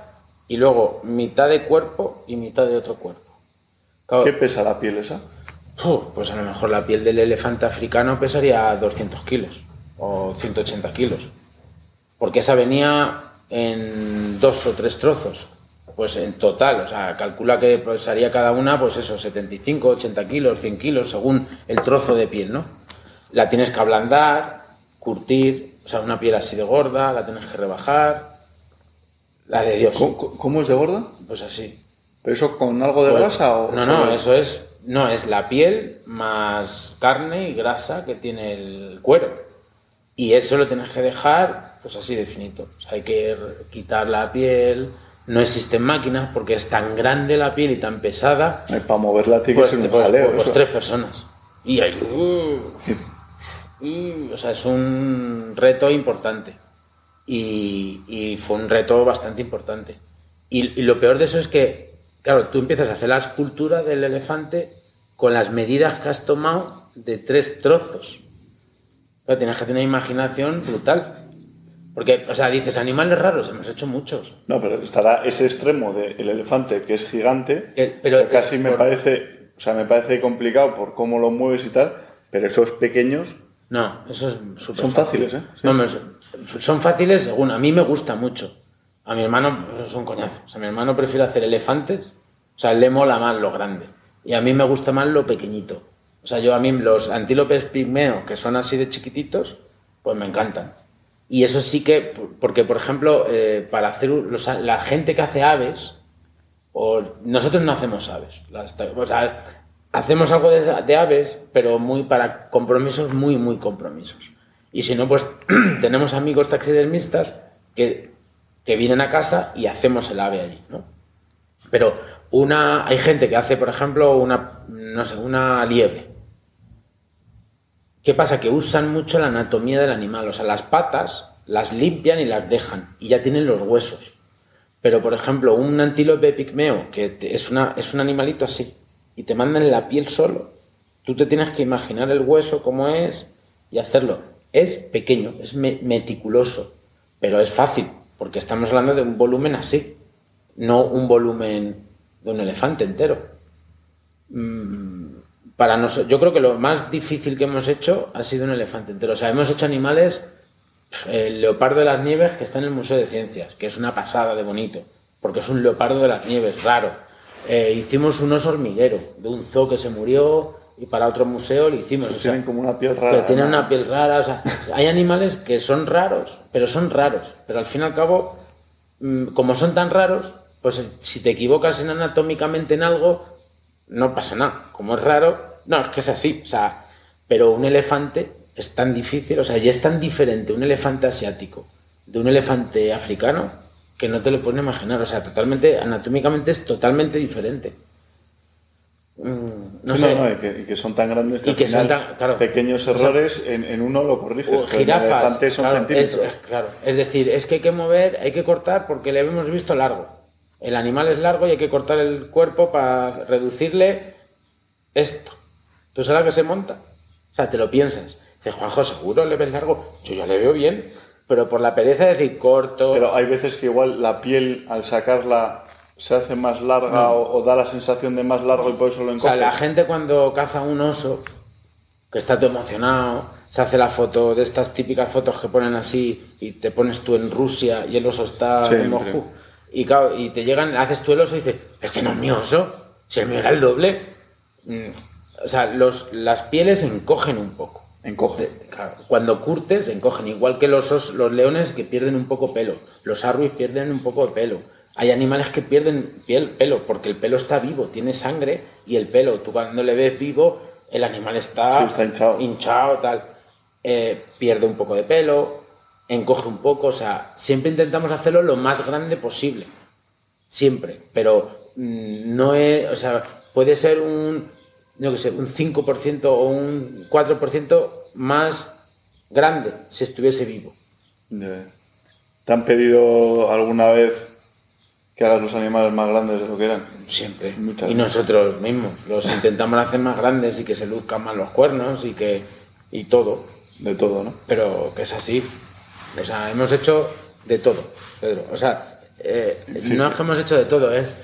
y luego mitad de cuerpo y mitad de otro cuerpo. Claro, ¿Qué pesa la piel esa? pues a lo mejor la piel del elefante africano pesaría 200 kilos o 180 kilos. Porque esa venía en dos o tres trozos. Pues en total, o sea, calcula que pesaría cada una, pues eso, 75, 80 kilos, 100 kilos, según el trozo de piel, ¿no? La tienes que ablandar, curtir, o sea, una piel así de gorda, la tienes que rebajar. La de Dios, ¿Cómo, cómo es de gorda? pues así. ¿Pero eso con algo de Pues, grasa o no, no, eso es no es la piel más carne y grasa que tiene el cuero. Y eso lo tienes que dejar pues así de finito. O sea, hay que quitar la piel. No existen máquinas porque es tan grande la piel y tan pesada. Ay, para moverla tiene Pues, que ser un jaleo. pues tres personas. Y hay, uh, uh, o sea, es un reto importante. Y, y fue un reto bastante importante. Y, y lo peor de eso es que, claro, tú empiezas a hacer la escultura del elefante con las medidas que has tomado de tres trozos. Pero tienes que tener imaginación brutal. Porque, o sea, dices, animales raros, hemos hecho muchos. No, pero estará ese extremo del elefante que es gigante, Que- pero que casi me por- parece, o sea, me parece complicado por cómo lo mueves y tal, pero esos pequeños No, eso es súper Son fácil. fáciles, ¿eh? Sí. No, son fáciles según. A mí me gusta mucho. A mi hermano es un coñazo. O sea, mi hermano prefiere hacer elefantes. O sea, le mola más lo grande. Y a mí me gusta más lo pequeñito. O sea, yo a mí los antílopes pigmeos, que son así de chiquititos, pues me encantan. Y eso sí que, porque por ejemplo, eh, para hacer los- la gente que hace aves, o nosotros no hacemos aves. Las- o sea, hacemos algo de, de aves, pero muy para compromisos muy, muy compromisos. Y si no, pues tenemos amigos taxidermistas que, que vienen a casa y hacemos el ave allí, ¿no? Pero una, hay gente que hace, por ejemplo, una, no sé, una liebre. ¿Qué pasa? Que usan mucho la anatomía del animal. O sea, las patas las limpian y las dejan. Y ya tienen los huesos. Pero, por ejemplo, un antílope pigmeo, que es, una, es un animalito así, y te mandan la piel solo, tú te tienes que imaginar el hueso como es y hacerlo. Es pequeño, es me- meticuloso, pero es fácil, porque estamos hablando de un volumen así, no un volumen de un elefante entero. Mm, Para nosotros, yo creo que lo más difícil que hemos hecho ha sido un elefante entero. O sea, hemos hecho animales el leopardo de las nieves que está en el Museo de Ciencias, que es una pasada de bonito, porque es un leopardo de las nieves, raro. Eh, hicimos un oso hormiguero de un zoo que se murió y para otro museo lo hicimos. o sea, tienen como una piel que rara. tienen ¿no? una piel rara. o sea, hay animales que son raros, pero son raros. Pero al fin y al cabo mm, como son tan raros, pues eh, si te equivocas en anatómicamente en algo, no pasa nada. Como es raro, no, es que es así. O sea, pero un elefante es tan difícil, o sea, y es tan diferente un elefante asiático de un elefante africano que no te lo puedes imaginar. O sea, totalmente, anatómicamente es totalmente diferente. Mm, no Sí, sé. no, y, que, y que son tan grandes que, Y que son tan- claro. pequeños O sea, errores en, en uno lo corriges. O jirafas. son claro, es- claro. Es decir, es que hay que mover, hay que cortar porque le hemos visto largo. El animal es largo y hay que cortar el cuerpo para reducirle esto. ¿Tú sabes a qué se monta? O sea, te lo piensas. Dices, Juanjo, ¿seguro le ves largo? Yo ya le veo bien, pero por la pereza de decir corto. Pero hay veces que igual la piel al sacarla se hace más larga o, o da la sensación de más largo y por eso lo O sea, encoges. la gente cuando caza un oso, que está todo emocionado, se hace la foto de estas típicas fotos que ponen así y te pones tú en Rusia y el oso está en. Moscú. Y, claro, y te llegan, haces tú el oso y dices, este no es mi oso, si el mío era el doble. Mm, O sea, los, las pieles encogen un poco. Encoge. Claro, cuando curtes, encogen, igual que los, os- los leones que pierden un poco pelo, los arruis pierden un poco de pelo. Hay animales que pierden piel, pelo, porque el pelo está vivo, tiene sangre y el pelo, tú cuando le ves vivo, el animal está, Sí, está hinchado. hinchado, tal. Eh, pierde un poco de pelo, encoge un poco, o sea, siempre intentamos hacerlo lo más grande posible. Siempre, pero mm, no es, o sea, puede ser un, que sé, un 5% o un 4% más grande si estuviese vivo. ¿Te han pedido alguna vez que hagas los animales más grandes de lo que eran? Siempre. Muchas y nosotros mismos los intentamos hacer más grandes y que se luzcan más los cuernos y que y todo, De todo, ¿no? pero que es así. O sea, hemos hecho de todo, Pedro. O sea, eh, Sí. no es que hemos hecho de todo, es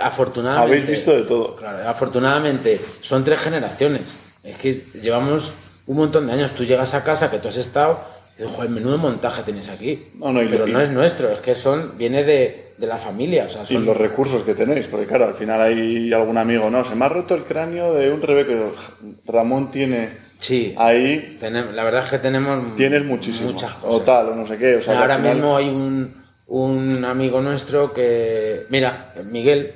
afortunadamente. Habéis visto de todo. Claro, afortunadamente son tres generaciones. Es que llevamos un montón de años. Tú llegas a casa que tú has estado y dices, joder, menudo montaje tienes aquí. No, no, Pero no es nuestro, es que son viene de, de la familia. O sea, Y son, los recursos que tenéis, porque claro, al final hay algún amigo, ¿no? Se me ha roto el cráneo de un rebeque. Ramón tiene Sí, ahí, la verdad es que tenemos tienes muchísimo. muchas O cosas. tal, o no sé qué. O sea, Ahora final- mismo hay un, un amigo nuestro que, mira, Miguel.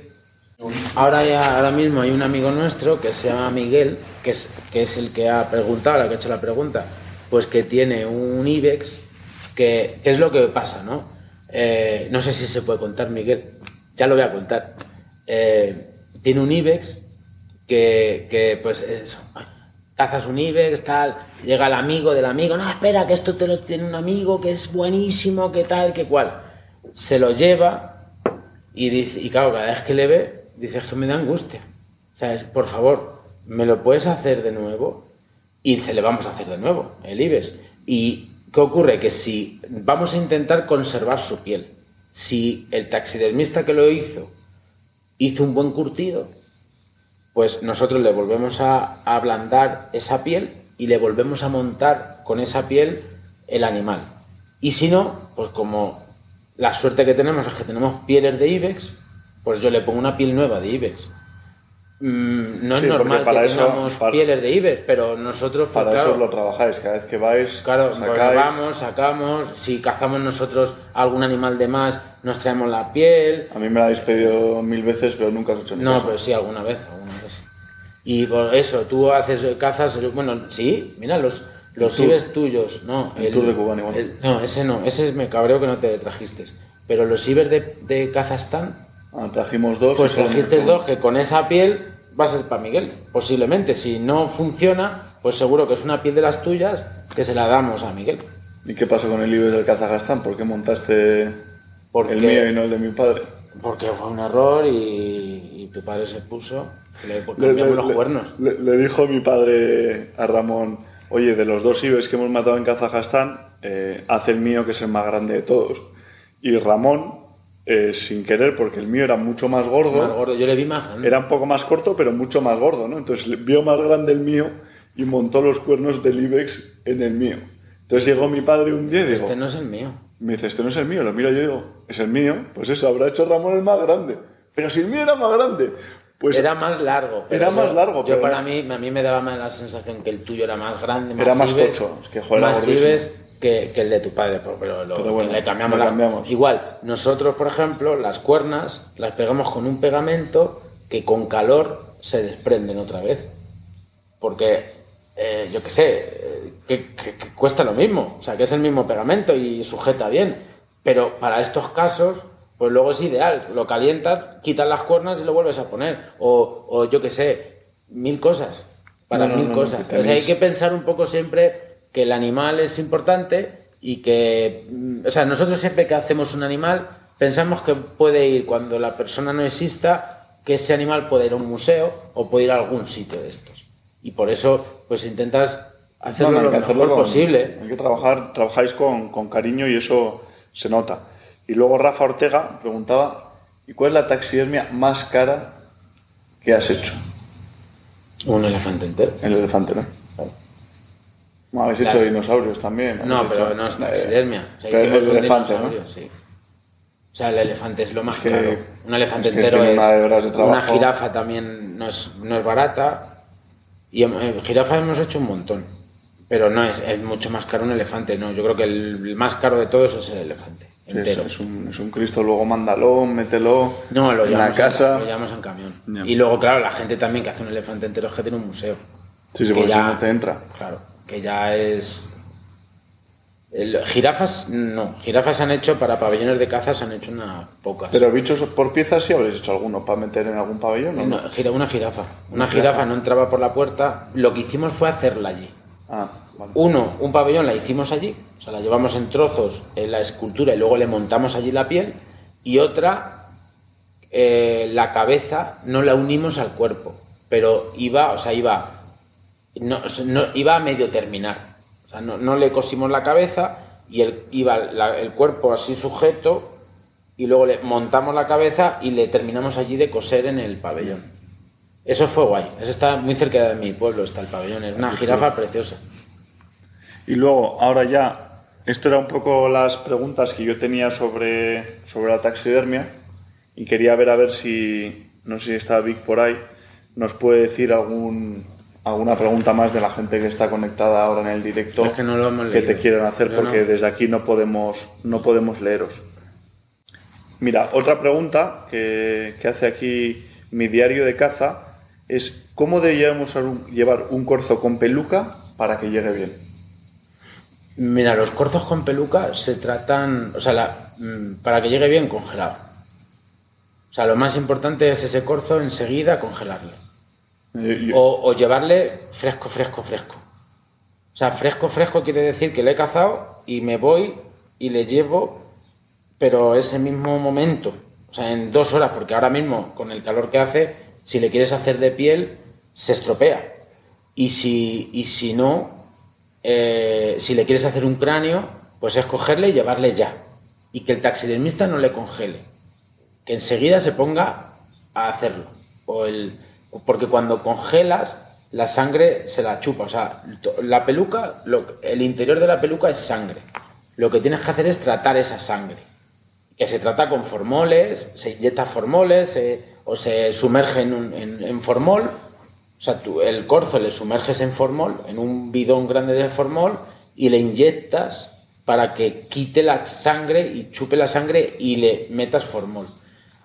Ahora, ya, ahora mismo hay un amigo nuestro que se llama Miguel, que es, que es el que ha preguntado, el que ha hecho la pregunta, pues que tiene un IBEX, que, que es lo que pasa, ¿no? Eh, no sé si se puede contar, Miguel, ya lo voy a contar. Eh, tiene un IBEX que, que, pues eso, cazas un IBEX, tal, llega el amigo del amigo, no, espera, que esto te lo tiene un amigo, que es buenísimo, que tal, que cual. Se lo lleva y dice, y claro, cada vez que le ve, dice, es que me da angustia. O sea, es, por favor, ¿me lo puedes hacer de nuevo? Y se le vamos a hacer de nuevo, el IBEX. ¿Y qué ocurre? Que si vamos a intentar conservar su piel, si el taxidermista que lo hizo hizo un buen curtido, pues nosotros le volvemos a, a ablandar esa piel y le volvemos a montar con esa piel el animal. Y si no, pues como la suerte que tenemos es que tenemos pieles de IBEX, pues yo le pongo una piel nueva de IBEX. Mm, no Sí, es normal para que eso- tengamos para- pieles de IBEX, pero nosotros, pues, Para eso lo trabajáis, cada vez que vais, Claro, pues sacáis. vamos, sacamos, si cazamos nosotros algún animal de más, nos traemos la piel, A mí me lo habéis pedido mil veces, pero nunca has hecho ni no, caso. pero sí, alguna vez, alguna vez. Y por eso, tú haces cazas, bueno, sí, mira, los, los ibes tuyos, no. El tour de Kubán igual. el- no, ese no, ese me cabreo que no te trajiste. Pero los ibers de, de Kazajstán, Ah, trajimos dos. pues trajiste dos que con esa piel va a ser para Miguel, posiblemente. Si no funciona, pues seguro que es una piel de las tuyas que se la damos a Miguel. ¿Y qué pasó con el Ibis del Kazajstán? ¿Por qué montaste Porque- el mío y no el de mi padre? Porque fue un error y, y tu padre se puso, le Le, cambiamos le- los le- cuernos. le- le dijo mi padre a Ramón, oye, de los dos Ibis que hemos matado en Kazajstán, eh, haz el mío que es el más grande de todos. Y Ramón, eh, sin querer, porque el mío era mucho más gordo, Más gordo, yo le vi más grande. era un poco más corto, pero mucho más gordo, ¿no? Entonces le- vio más grande el mío y montó los cuernos del Ibex en el mío. Entonces llegó mi padre un día y dijo, Este no es el mío. Me dice, este no es el mío, lo miro yo y digo, es el mío, pues eso, habrá hecho Ramón el más grande. Pero si el mío era más grande, pues era más largo. pero era más largo, Yo pero para mí, a mí me daba más la sensación que el tuyo era más grande, más Era más ibes, tocho, es que, joder, más ibes, que, que el de tu padre, pero, lo- Pero bueno, que le cambiamos, lo la- cambiamos. Igual, nosotros, por ejemplo, las cuernas las pegamos con un pegamento que con calor se desprenden otra vez. Porque, eh, yo qué sé, eh, que, que- que cuesta lo mismo. O sea, que es el mismo pegamento y sujeta bien. Pero para estos casos, pues luego es ideal. Lo calientas, quitas las cuernas y lo vuelves a poner. O, o yo qué sé, mil cosas. Para No, mil no, no, cosas. sea, hay que pensar un poco siempre que el animal es importante y que, mm, o sea, nosotros siempre que hacemos un animal pensamos que puede ir cuando la persona no exista, que ese animal puede ir a un museo o puede ir a algún sitio de estos. Y por eso, pues intentas hacerlo No, no, lo mejor hacerlo con- posible. Hay que trabajar, trabajáis con, con cariño y eso se nota. Y luego Rafa Ortega preguntaba, ¿y cuál es la taxidermia más cara que has hecho? Un elefante entero. El elefante, ¿no? Bueno, habéis hecho dinosaurios también. No, pero hecho- no es eh, taxidermia. O sea, pero hicimos el elefante, ¿no? sí. O sea, el elefante es lo más que- caro. Un elefante es que entero es. una de una jirafa también no es, no es barata. Y eh, jirafa hemos hecho un montón. Pero no es, es mucho más caro un elefante, no. Yo creo que el, más caro de todos es el elefante. Sí, es, Entero. es un, es un Cristo, luego mándalo, mételo No, lo en la en, casa. lo llevamos en camión. Y luego, claro, la gente también que hace un elefante entero es que tiene un museo. Sí, sí, que porque ya- si no te entra. Claro, que ya es. el- jirafas, no. Jirafas se han hecho para pabellones de caza, se han hecho unas pocas. Pero bichos por piezas sí habréis hecho alguno para meter en algún pabellón, ¿o no? Una, gira- una jirafa. Una jirafa no entraba por la puerta. Lo que hicimos fue hacerla allí. Ah. Uno, un pabellón la hicimos allí, o sea, la llevamos en trozos en la escultura y luego le montamos allí la piel. Y otra, eh, la cabeza no la unimos al cuerpo, pero iba, o sea, iba, no, no- iba a medio terminar. O sea, no, no le cosimos la cabeza y el, iba la- el cuerpo así sujeto y luego le montamos la cabeza y le terminamos allí de coser en el pabellón. Eso fue guay. Eso está muy cerca de mi pueblo, está el pabellón. Es una jirafa preciosa. Y luego, ahora ya, esto era un poco las preguntas que yo tenía sobre, sobre la taxidermia y quería ver a ver si, no sé si está Vic por ahí, nos puede decir algún, alguna pregunta más de la gente que está conectada ahora en el directo Es que no lo hemos que leído. te quieran hacer Yo porque no. desde aquí no podemos, no podemos leeros. Mira, otra pregunta que, que hace aquí mi diario de caza es ¿cómo deberíamos llevar un corzo con peluca para que llegue bien? Mira, los corzos con peluca se tratan, o sea, la- mm, para que llegue bien congelado. O sea, lo más importante es ese corzo enseguida congelarle. Eh, yo- O, o llevarle fresco, fresco, fresco. O sea, fresco, fresco quiere decir que le he cazado y me voy y le llevo, pero ese mismo momento, o sea, en dos horas, porque ahora mismo con el calor que hace, si le quieres hacer de piel, se estropea. Y si, y si no, eh, si le quieres hacer un cráneo, pues es cogerle y llevarle ya. Y que el taxidermista no le congele. Que enseguida se ponga a hacerlo. O el, porque cuando congelas, la sangre se la chupa. O sea, la peluca, el interior de la peluca es sangre. Lo que tienes que hacer es tratar esa sangre. Que se trata con formoles, se inyecta formoles se- o se sumerge en, un- en formol. O sea, tú el corzo le sumerges en formol, en un bidón grande de formol, y le inyectas para que quite la sangre y chupe la sangre y le metas formol.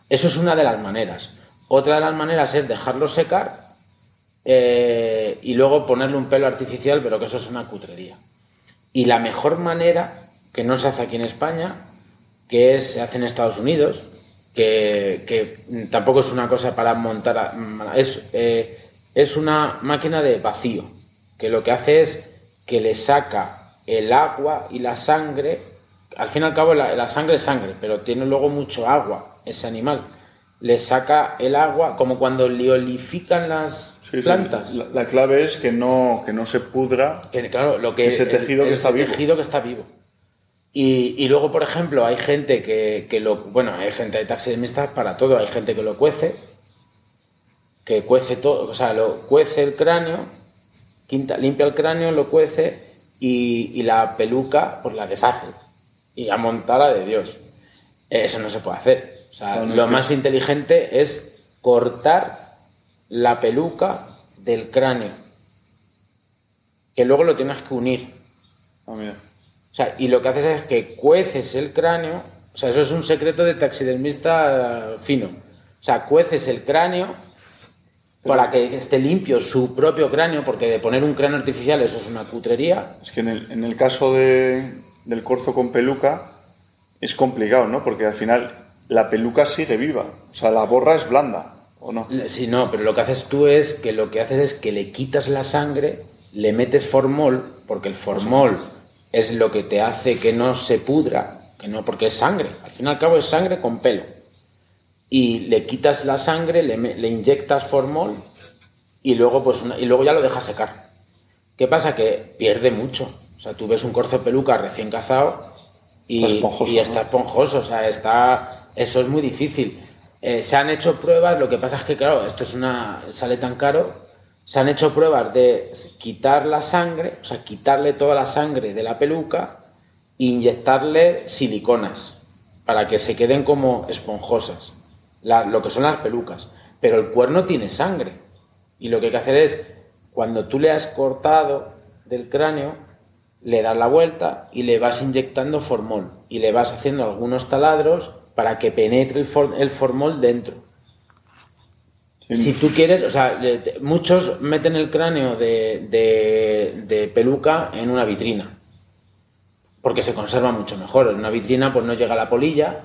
Eso es una de las maneras. Otra de las maneras es dejarlo secar eh, y luego ponerle un pelo artificial, pero que eso es una cutrería. Y la mejor manera, que no se hace aquí en España, que se hace en Estados Unidos, que, que tampoco es una cosa para montar, a- es, eh, es una máquina de vacío, que lo que hace es que le saca el agua y la sangre, al fin y al cabo la, la sangre es sangre, pero tiene luego mucho agua ese animal. Le saca el agua, como cuando liolifican las Sí, sí, plantas. La, la clave es que no, que no se pudra. Que, claro, lo que Ese el- tejido que ese está vivo. tejido que está vivo. Y, y luego, por ejemplo, hay gente que, que lo. Bueno, hay gente de taxidermistas para todo. Hay gente que lo cuece, que cuece todo, o sea, lo cuece el cráneo, quinta, limpia el cráneo, lo cuece y, y la peluca, pues la deshace. Y a montada de Dios. Eso no se puede hacer. O sea, no lo más inteligente es cortar la peluca del cráneo. Que luego lo tienes que unir. Ah, mira. O sea, y lo que haces es que cueces el cráneo, o sea, eso es un secreto de taxidermista fino. O sea, cueces el cráneo para que esté limpio su propio cráneo, porque de poner un cráneo artificial eso es una cutrería. Es que en el, en el caso de, del corzo con peluca es complicado, ¿no? Porque al final la peluca sigue viva, o sea, la borra es blanda, ¿o no? Sí, no, pero lo que haces tú es que lo que haces es que le quitas la sangre, le metes formol, porque el formol es lo que te hace que no se pudra, que no, porque es sangre, al fin y al cabo es sangre con pelo. Y le quitas la sangre, le, le inyectas formol y luego, pues, una- y luego ya lo dejas secar. ¿Qué pasa? Que pierde mucho. O sea, tú ves un corzo de peluca recién cazado y Está esponjoso, y ¿no? está esponjoso, o sea, está, eso es muy difícil. Eh, se han hecho pruebas, lo que pasa es que, claro, esto es una, sale tan caro, se han hecho pruebas de quitar la sangre, o sea, quitarle toda la sangre de la peluca e inyectarle siliconas para que se queden como esponjosas, la- lo que son las pelucas. Pero el cuerno tiene sangre y lo que hay que hacer es, cuando tú le has cortado del cráneo, le das la vuelta y le vas inyectando formol y le vas haciendo algunos taladros para que penetre el, for- el formol dentro. Si tú quieres, o sea, muchos meten el cráneo de, de- de peluca en una vitrina, porque se conserva mucho mejor. En una vitrina pues no llega la polilla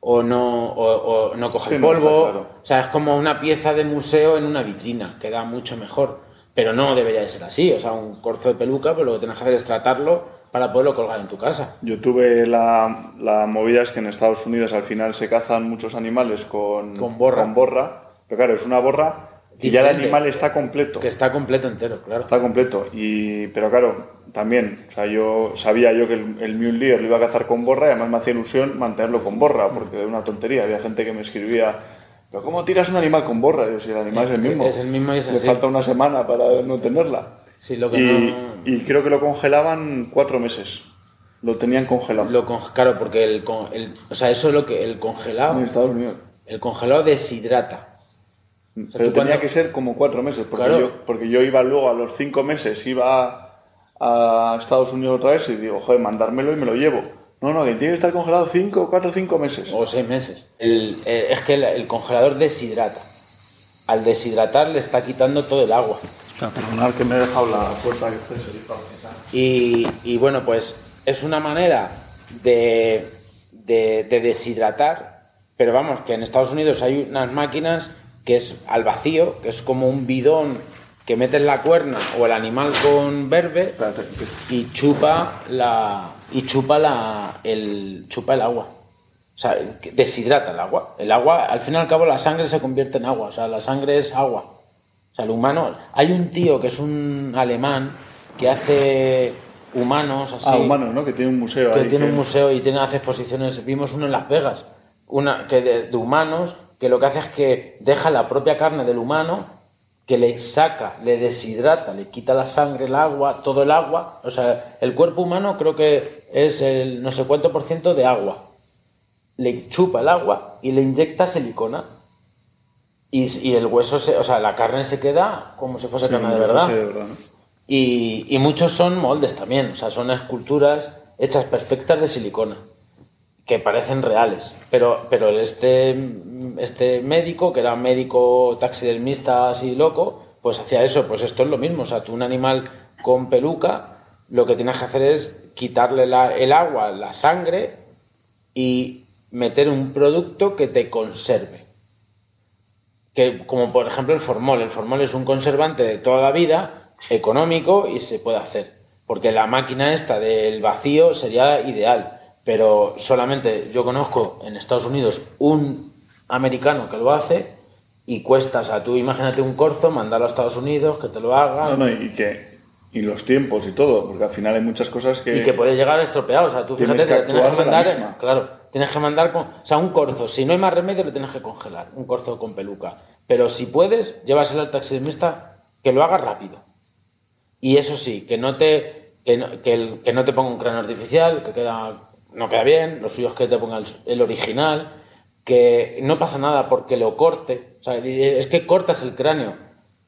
o no, o, o no coge Sí, el polvo. claro. O sea, es como una pieza de museo en una vitrina, queda mucho mejor. Pero no debería de ser así. O sea, un corzo de peluca, pues lo que tienes que hacer es tratarlo para poderlo colgar en tu casa. Yo tuve la, la movida es que en Estados Unidos al final se cazan muchos animales con, Con borra. con borra, pero claro, es una borra y ya el animal está completo. Que está completo entero, claro. Está completo. Y, pero claro, también, o sea, yo sabía yo que el, el Mule Deer lo iba a cazar con borra y además me hacía ilusión mantenerlo con borra, porque era una tontería. Había gente que me escribía, ¿pero cómo tiras un animal con borra? Yo, si el animal es el mismo. Es el mismo y es Le así. falta una semana para no tenerla. Sí, lo que y, no- y creo que lo congelaban cuatro meses. Lo tenían congelado. Lo con- claro, porque el, con- el- o sea, eso es lo que el congelado, En Estados Unidos. el congelado deshidrata. Pero tenía cuando- que ser como cuatro meses, porque, Claro. yo, porque yo iba luego a los cinco meses, iba a Estados Unidos otra vez y digo, joder, mandármelo y me lo llevo. No, no, que tiene que estar congelado cinco, cuatro o cinco meses. O seis meses. El- eh, es que el, el congelador deshidrata. Al deshidratar le está quitando todo el agua. Perdonad que me he dejado la puerta que Y, y bueno, pues es una manera de, de- de deshidratar, pero vamos, que en Estados Unidos hay unas máquinas que es al vacío, que es como un bidón que metes la cuerna o el animal con verde y chupa la y chupa la el chupa el agua. O sea, deshidrata el agua. El agua, al fin y al cabo, la sangre se convierte en agua. O sea, la sangre es agua. O sea, el humano. Hay un tío que es un alemán que hace humanos así. Ah, humanos, ¿no? Que tiene un museo que ahí. tiene que- un museo y tiene hace exposiciones. Vimos uno en Las Vegas, una que de, de humanos que lo que hace es que deja la propia carne del humano, que le saca, le deshidrata, le quita la sangre, el agua, todo el agua. O sea, el cuerpo humano creo que es el no sé cuánto por ciento de agua. Le chupa el agua y le inyecta silicona. Y, y el hueso, se, o sea, la carne se queda como si fuese Sí, carne de verdad. de verdad, ¿no? Y, y muchos son moldes también, o sea, son esculturas hechas perfectas de silicona, que parecen reales. Pero, pero este, este médico, que era médico taxidermista así loco, pues hacía eso, pues esto es lo mismo, o sea, tú un animal con peluca, lo que tienes que hacer es quitarle la- el agua, la sangre y meter un producto que te conserve que como por ejemplo el formol. El formol es un conservante de toda la vida, económico y se puede hacer. Porque la máquina esta del vacío sería ideal. Pero solamente yo conozco en Estados Unidos un americano que lo hace y cuesta, o sea, tú imagínate un corzo, mandarlo a Estados Unidos, que te lo hagan No, no, y que y los tiempos y todo, porque al final hay muchas cosas que... y que puede llegar estropeado. O sea, tú fíjate que tienes que mandar, claro, tienes que mandar con, o sea, un corzo. Si no hay más remedio, lo tienes que congelar, un corzo con peluca. Pero si puedes, llévaselo al taxidermista que lo haga rápido. Y eso sí, que no te, que no, que el- que no te ponga un cráneo artificial, que queda, no queda bien, lo suyo es que te ponga el, el original, que no pasa nada porque lo corte. O sea, es que cortas el cráneo.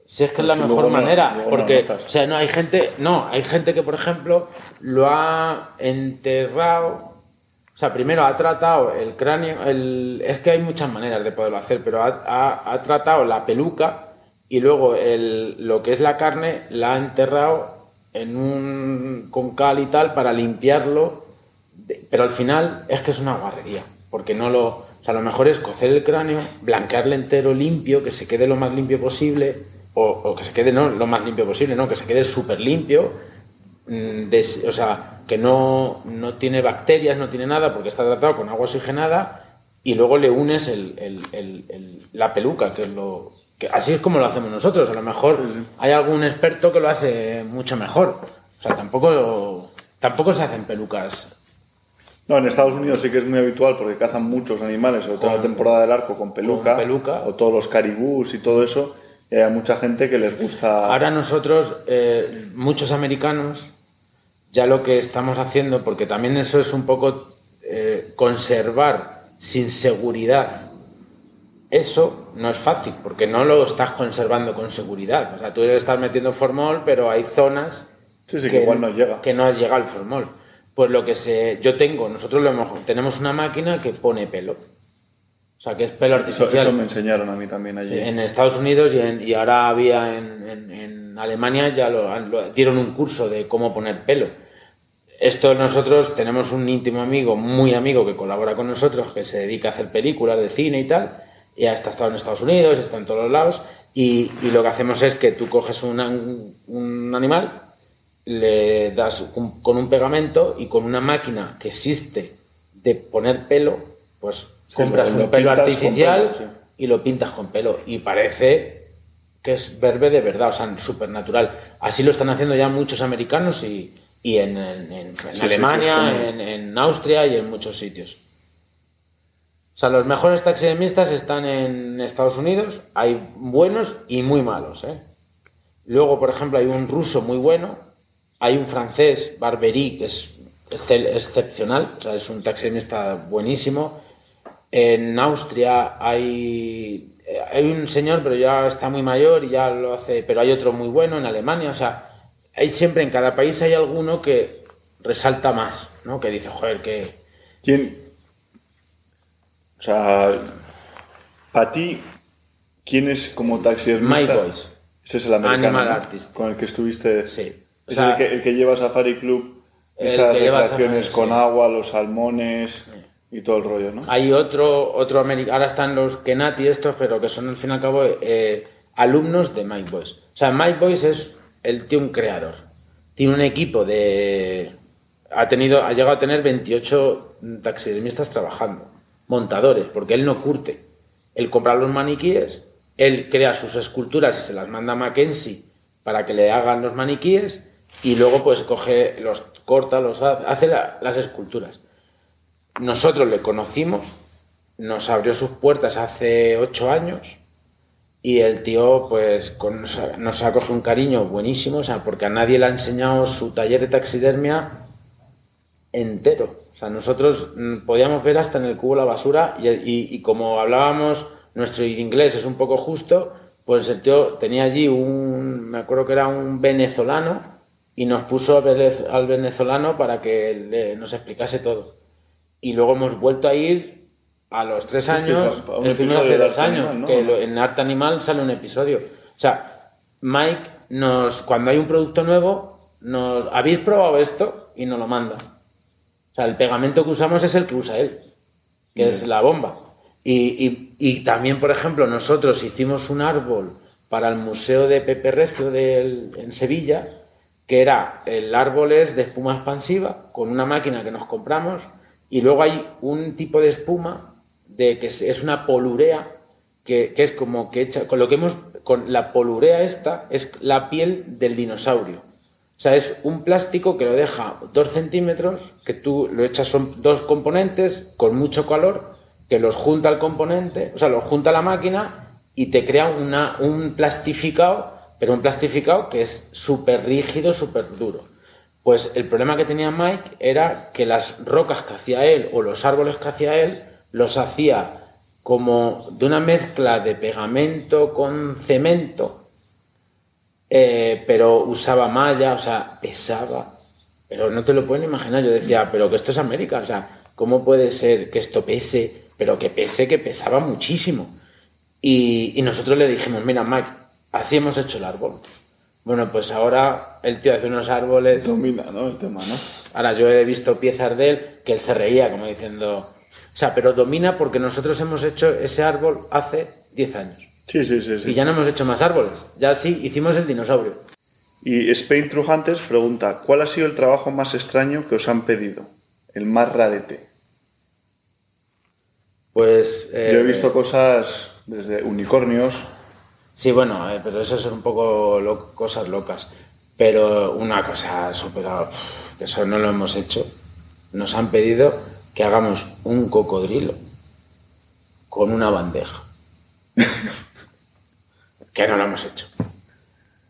Si es que es la Si mejor luego no- manera, luego no porque, notas. o sea, no hay gente, no, hay gente que, por ejemplo, lo ha enterrado, o sea, primero ha tratado el cráneo, el, es que hay muchas maneras de poderlo hacer, pero ha, ha- ha tratado la peluca y luego el, lo que es la carne la ha enterrado en un, con cal y tal para limpiarlo, pero al final es que es una guarrería, porque no lo, o sea, lo mejor es cocer el cráneo, blanquearle entero limpio, que se quede lo más limpio posible, o, o que se quede no lo más limpio posible, no, que se quede súper limpio, mm, des- o sea, que no, no tiene bacterias, no tiene nada, porque está tratado con agua oxigenada, y luego le unes el- el- el- el- la peluca, que es lo... Que así es como lo hacemos nosotros, a lo mejor hay algún experto que lo hace mucho mejor. O sea, tampoco, tampoco se hacen pelucas No, en Estados Unidos sí que es muy habitual porque cazan muchos animales, sobre todo en la temporada del arco con peluca, con peluca. o todos los caribús y todo eso. Y hay mucha gente que les gusta. Ahora nosotros, eh, muchos americanos, ya lo que estamos haciendo, porque también eso es un poco eh, conservar sin seguridad. Eso no es fácil, porque no lo estás conservando con seguridad. O sea, tú estás metiendo formol, pero hay zonas Sí, sí, que igual no llega. que no has llegado al formol. Pues lo que se, yo tengo, nosotros lo hemos- tenemos una máquina que pone pelo. O sea, que es pelo Eso, artificial. eso me enseñaron a mí también allí. En Estados Unidos y, en- y ahora había en, en- en Alemania, ya lo, lo- dieron un curso de cómo poner pelo. Esto nosotros tenemos un íntimo amigo, muy amigo, que colabora con nosotros, que se dedica a hacer películas de cine y tal, y ha estado en Estados Unidos, está en todos los lados, y, y lo que hacemos es que tú coges una- un, un animal, le das un- con un pegamento y con una máquina que existe de poner pelo, pues Sí, compras un lo pelo artificial pelo, sí. y lo pintas con pelo y parece que es verde de verdad, o sea, súper natural. Así lo están haciendo ya muchos americanos y, y en, en- en- en sí, que es Alemania, como- en Austria y en muchos sitios. O sea, los mejores taxidermistas están en Estados Unidos, hay buenos y muy malos. ¿eh? Luego, por ejemplo, hay un ruso muy bueno, hay un francés, Barbery, que es excepcional, o sea, es un taxidermista buenísimo. En Austria hay, eh, hay un señor, pero ya está muy mayor y ya lo hace, pero hay otro muy bueno en Alemania, o sea, hay siempre en cada país hay alguno que resalta más, ¿no? Que dice, joder, que ¿Quién? O sea, para ti, ¿quién es como taxidermista? My Boys. Ese es el americano. Animal ¿no? Artist. Con el que estuviste. Sí. O Es sea, el, que, el que lleva Safari Club, esas recreaciones Safari, con sí. agua, los salmones y todo el rollo, ¿no? Hay otro, otro americano, ahora están los Kenati estos, pero que son al fin y al cabo eh, alumnos de Mike Boyce. O sea, Mike Boyce es el tío un creador. Tiene un equipo de... Ha, tenido, ha llegado a tener 28 taxidermistas trabajando, montadores, porque él no curte. Él compra los maniquíes, él crea sus esculturas y se las manda a Mackenzie para que le hagan los maniquíes y luego pues coge, los corta, los hace, la- las esculturas. Nosotros le conocimos, nos abrió sus puertas hace ocho años y el tío pues con- nos ha cogido un cariño buenísimo, o sea, porque a nadie le ha enseñado su taller de taxidermia entero. O sea, nosotros mm, podíamos ver hasta en el cubo la basura y, y- y como hablábamos, nuestro inglés es un poco justo, pues el tío tenía allí un, me acuerdo que era un venezolano y nos puso al venez- al venezolano para que le- nos explicase todo. Y luego hemos vuelto a ir a los tres años, estuvimos episodio hace de dos años, Animal, ¿no? que lo- en Arte Animal sale un episodio. O sea, Mike nos, cuando hay un producto nuevo, nos, ¿habéis probado esto? Y nos lo manda. O sea, el pegamento que usamos es el que usa él, que es la bomba. Y, y- y también, por ejemplo, nosotros hicimos un árbol para el Museo de Pepe Recio del- en Sevilla, que era el árbol es de espuma expansiva, con una máquina que nos compramos, y luego hay un tipo de espuma de que es- una polurea, que, que es como que hecha, con lo que hemos, con la polurea esta, es la piel del dinosaurio. O sea, es un plástico que lo deja dos centímetros, que tú lo echas, son dos componentes con mucho calor, que los junta el componente, o sea, los junta la máquina y te crea una, un plastificado, pero un plastificado que es súper rígido, súper duro. Pues el problema que tenía Mike era que las rocas que hacía él o los árboles que hacía él los hacía como de una mezcla de pegamento con cemento eh, pero usaba malla, o sea, pesaba. Pero no te lo pueden imaginar. Yo decía, pero que esto es América, o sea, ¿cómo puede ser que esto pese? Pero que pese, que pesaba muchísimo. Y, y nosotros le dijimos, mira, Mike, así hemos hecho el árbol. Bueno, pues ahora el tío hace unos árboles. Domina, ¿no? El tema, ¿no? Ahora yo he visto piezas de él que él se reía, como diciendo. O sea, pero domina porque nosotros hemos hecho ese árbol hace 10 años. Sí, sí, sí. sí. Y ya no hemos hecho más árboles. Ya sí, hicimos el dinosaurio. Y Spain Trujantes pregunta, ¿cuál ha sido el trabajo más extraño que os han pedido? El más rarete. Pues. eh, Yo he visto cosas desde unicornios. Sí, bueno, eh, pero eso son un poco lo- cosas locas. Pero una cosa que Eso no lo hemos hecho. Nos han pedido que hagamos un cocodrilo con una bandeja. que no lo hemos hecho.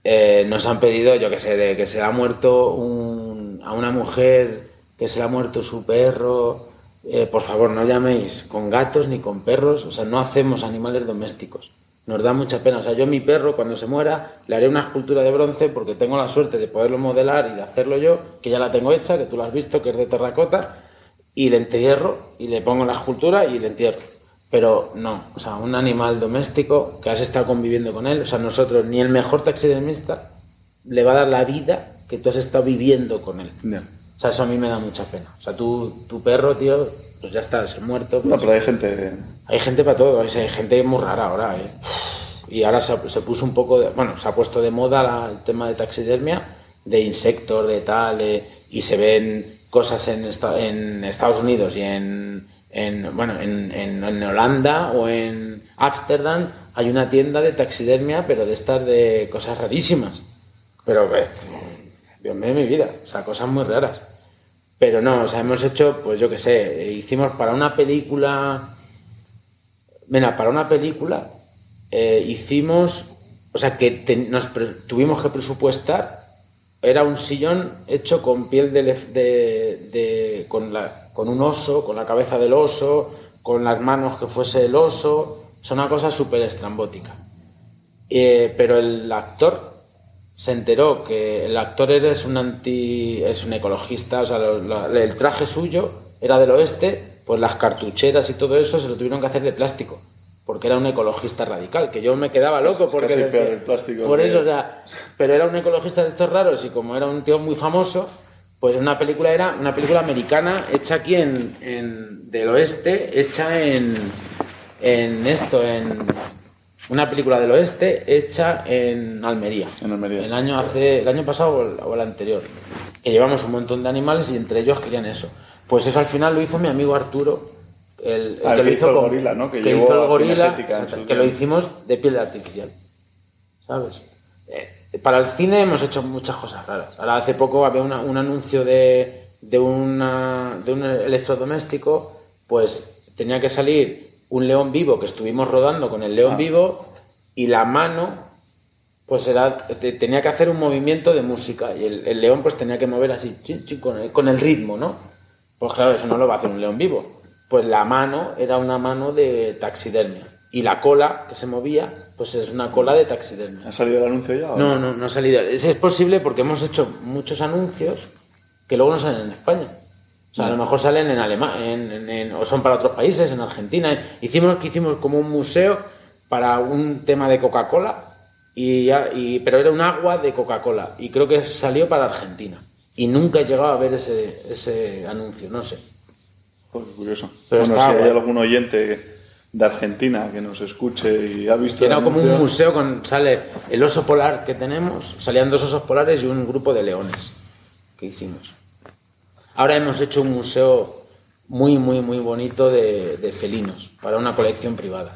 Eh, nos han pedido, yo que sé, de que se le ha muerto un- a una mujer, que se le ha muerto su perro. Eh, por favor, no llaméis con gatos ni con perros, o sea, no hacemos animales domésticos. Nos da mucha pena. O sea, yo mi perro, cuando se muera, le haré una escultura de bronce porque tengo la suerte de poderlo modelar y de hacerlo yo, que ya la tengo hecha, que tú la has visto, que es de terracota, y le entierro y le pongo la escultura y le entierro. Pero no, o sea, un animal doméstico que has estado conviviendo con él, o sea, nosotros, ni el mejor taxidermista le va a dar la vida que tú has estado viviendo con él. Ya. O sea, eso a mí me da mucha pena. O sea, tú, tu perro, tío, pues ya está, se ha muerto. No, pues- pero hay gente... hay gente para todo, hay gente muy rara ahora, ¿eh? Y ahora se, se puso un poco, de- bueno, se ha puesto de moda la- el tema de taxidermia, de insectos, de tal, de- y se ven cosas en, esta- en Estados Unidos y en, en, bueno, en, en- en Holanda o en Ámsterdam hay una tienda de taxidermia, pero de estas de cosas rarísimas. Pero, pues, Dios mío de mi vida, o sea, cosas muy raras. Pero no, o sea, hemos hecho, pues yo qué sé, hicimos para una película Mira, para una película eh, hicimos, o sea, que nos tuvimos que presupuestar, era un sillón hecho con piel de, de- de- con, la, con un oso, con la cabeza del oso, con las manos que fuese el oso, o sea, una cosa súper estrambótica. Eh, pero el actor se enteró que el actor es un anti es un ecologista o sea lo- lo- el traje suyo era del oeste pues las cartucheras y todo eso se lo tuvieron que hacer de plástico porque era un ecologista radical que yo me quedaba loco porque casi decía- peor el plástico por eso o sea pero era un ecologista de estos raros y como era un tío muy famoso pues una película era una película americana hecha aquí en, en- del oeste hecha en en esto en una película del oeste hecha en Almería. En Almería. El año, hace, el año pasado o el, o el anterior. Que llevamos un montón de animales y entre ellos querían eso. Pues eso al final lo hizo mi amigo Arturo. El, el Ah, que lo hizo el con- gorila, ¿no? Que Que llevó hizo el gorila, exacto, que lo hicimos de piel artificial. ¿Sabes? Eh, para el cine hemos hecho muchas cosas raras. Ahora hace poco había una- un anuncio de, de, una, de un electrodoméstico, pues tenía que salir un león vivo que estuvimos rodando con el león Ah. vivo y la mano pues era, te- tenía que hacer un movimiento de música y el, el león pues tenía que mover así chin, chin, con, el, con el ritmo, ¿no? Pues claro, eso no lo va a hacer un león vivo. Pues la mano era una mano de taxidermia y la cola que se movía pues es una cola de taxidermia. ¿Ha salido el anuncio ya? No, no, no ha salido. Es, es posible porque hemos hecho muchos anuncios que luego no salen en España. O sea, a lo mejor salen en Alemania, o son para otros países, en Argentina. Hicimos que hicimos como un museo para un tema de Coca-Cola, y, ya- y- pero era un agua de Coca-Cola. Y creo que salió para Argentina. Y nunca he llegado a ver ese, ese anuncio, no sé. Curioso. Pero bueno, si hay algún oyente de Argentina que nos escuche y ha visto era como un museo con sale el oso polar que tenemos, salían dos osos polares y un grupo de leones que hicimos. Ahora hemos hecho un museo muy, muy, muy bonito de, de felinos para una colección privada.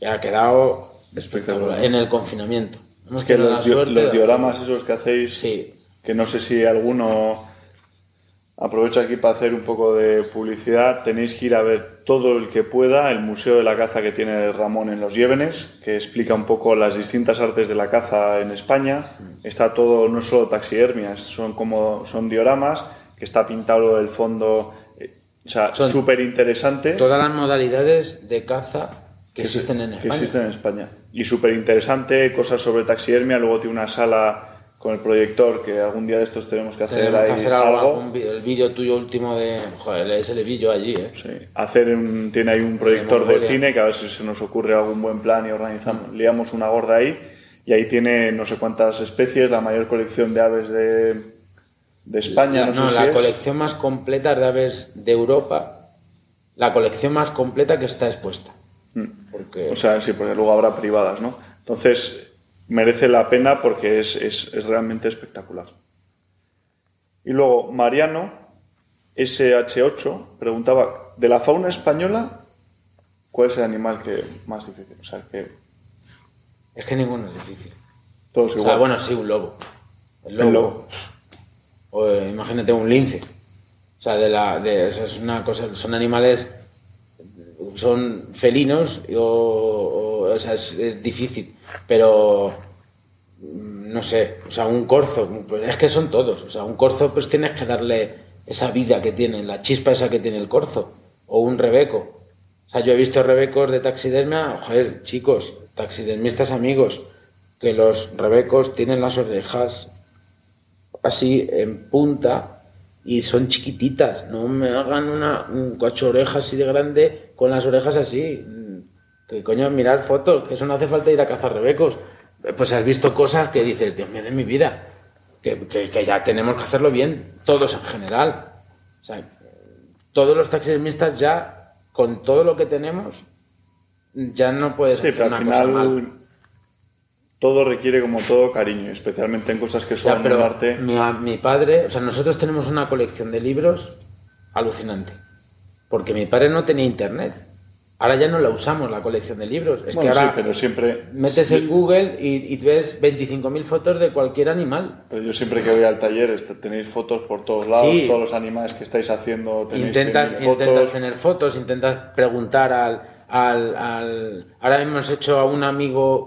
Y ha quedado Espectacular. en el confinamiento. Hemos Es que los, dioramas esos que hacéis, Sí, que no sé si alguno aprovecho aquí para hacer un poco de publicidad, tenéis que ir a ver todo el que pueda el Museo de la Caza que tiene Ramón en Los Llévenes, que explica un poco las distintas artes de la caza en España. Está todo, no solo taxidermias, son como son dioramas, que está pintado el fondo, eh, o sea, súper interesante. todas las modalidades de caza que, existen en que España. existen en España. y súper interesante, cosas sobre taxidermia, luego tiene una sala con el proyector que algún día de estos tenemos que hacer Tenemos que ahí hacer algo, algo. el vídeo tuyo último de. Joder, ese le vi yo allí, ¿eh? Sí, hacer un- tiene ahí un proyector de Mongolia. cine que a ver si se nos ocurre algún buen plan y organizamos, liamos una gorda ahí y ahí tiene no sé cuántas especies, la mayor colección de aves de, de España, no, no, sé la si es. colección más completa de aves de Europa, la colección más completa que está expuesta. Porque O sea, sí, porque luego habrá privadas, ¿no? Entonces, merece la pena porque es, es- es realmente espectacular. Y luego, Mariano, SH8, preguntaba, de la fauna española, ¿cuál es el animal que más difícil? O sea, que es que ninguno es difícil. todos O sea, igual. bueno, sí, un lobo. El lobo. El lobo. O imagínate un lince. O sea, de la, de, es una cosa, son animales, son felinos, o, o, sea, es, es difícil. Pero, mm, no sé, o sea, un corzo, pues es que son todos. O sea, un corzo, pues tienes que darle esa vida que tiene, la chispa esa que tiene el corzo. O un rebeco. O sea, yo he visto rebecos de taxidermia, joder, chicos, taxidermistas amigos, que los rebecos tienen las orejas así en punta y son chiquititas. No me hagan una, un cacho de orejas así de grande con las orejas así. Que coño, mirar fotos, que eso no hace falta ir a cazar rebecos. Pues has visto cosas que dices, Dios mío de mi vida, que, que- que ya tenemos que hacerlo bien, todos en general. O sea, todos los taxidermistas ya, con todo lo que tenemos, ya no puedes Sí, hacer pero al una cosa mal. Todo requiere como todo cariño, especialmente en cosas que son un arte. mi, mi padre, o sea, nosotros tenemos una colección de libros alucinante. Porque mi padre no tenía internet. Ahora ya no la usamos, la colección de libros. Es Bueno, que ahora sí, pero siempre... metes sí, en Google y, y ves 25.000 fotos de cualquier animal. pero yo siempre que voy al taller este, tenéis fotos por todos lados, Sí. todos los animales que estáis haciendo tenéis Intentas, 100.000 fotos. intentas tener fotos, intentas preguntar al, al, al- Ahora hemos hecho a un amigo,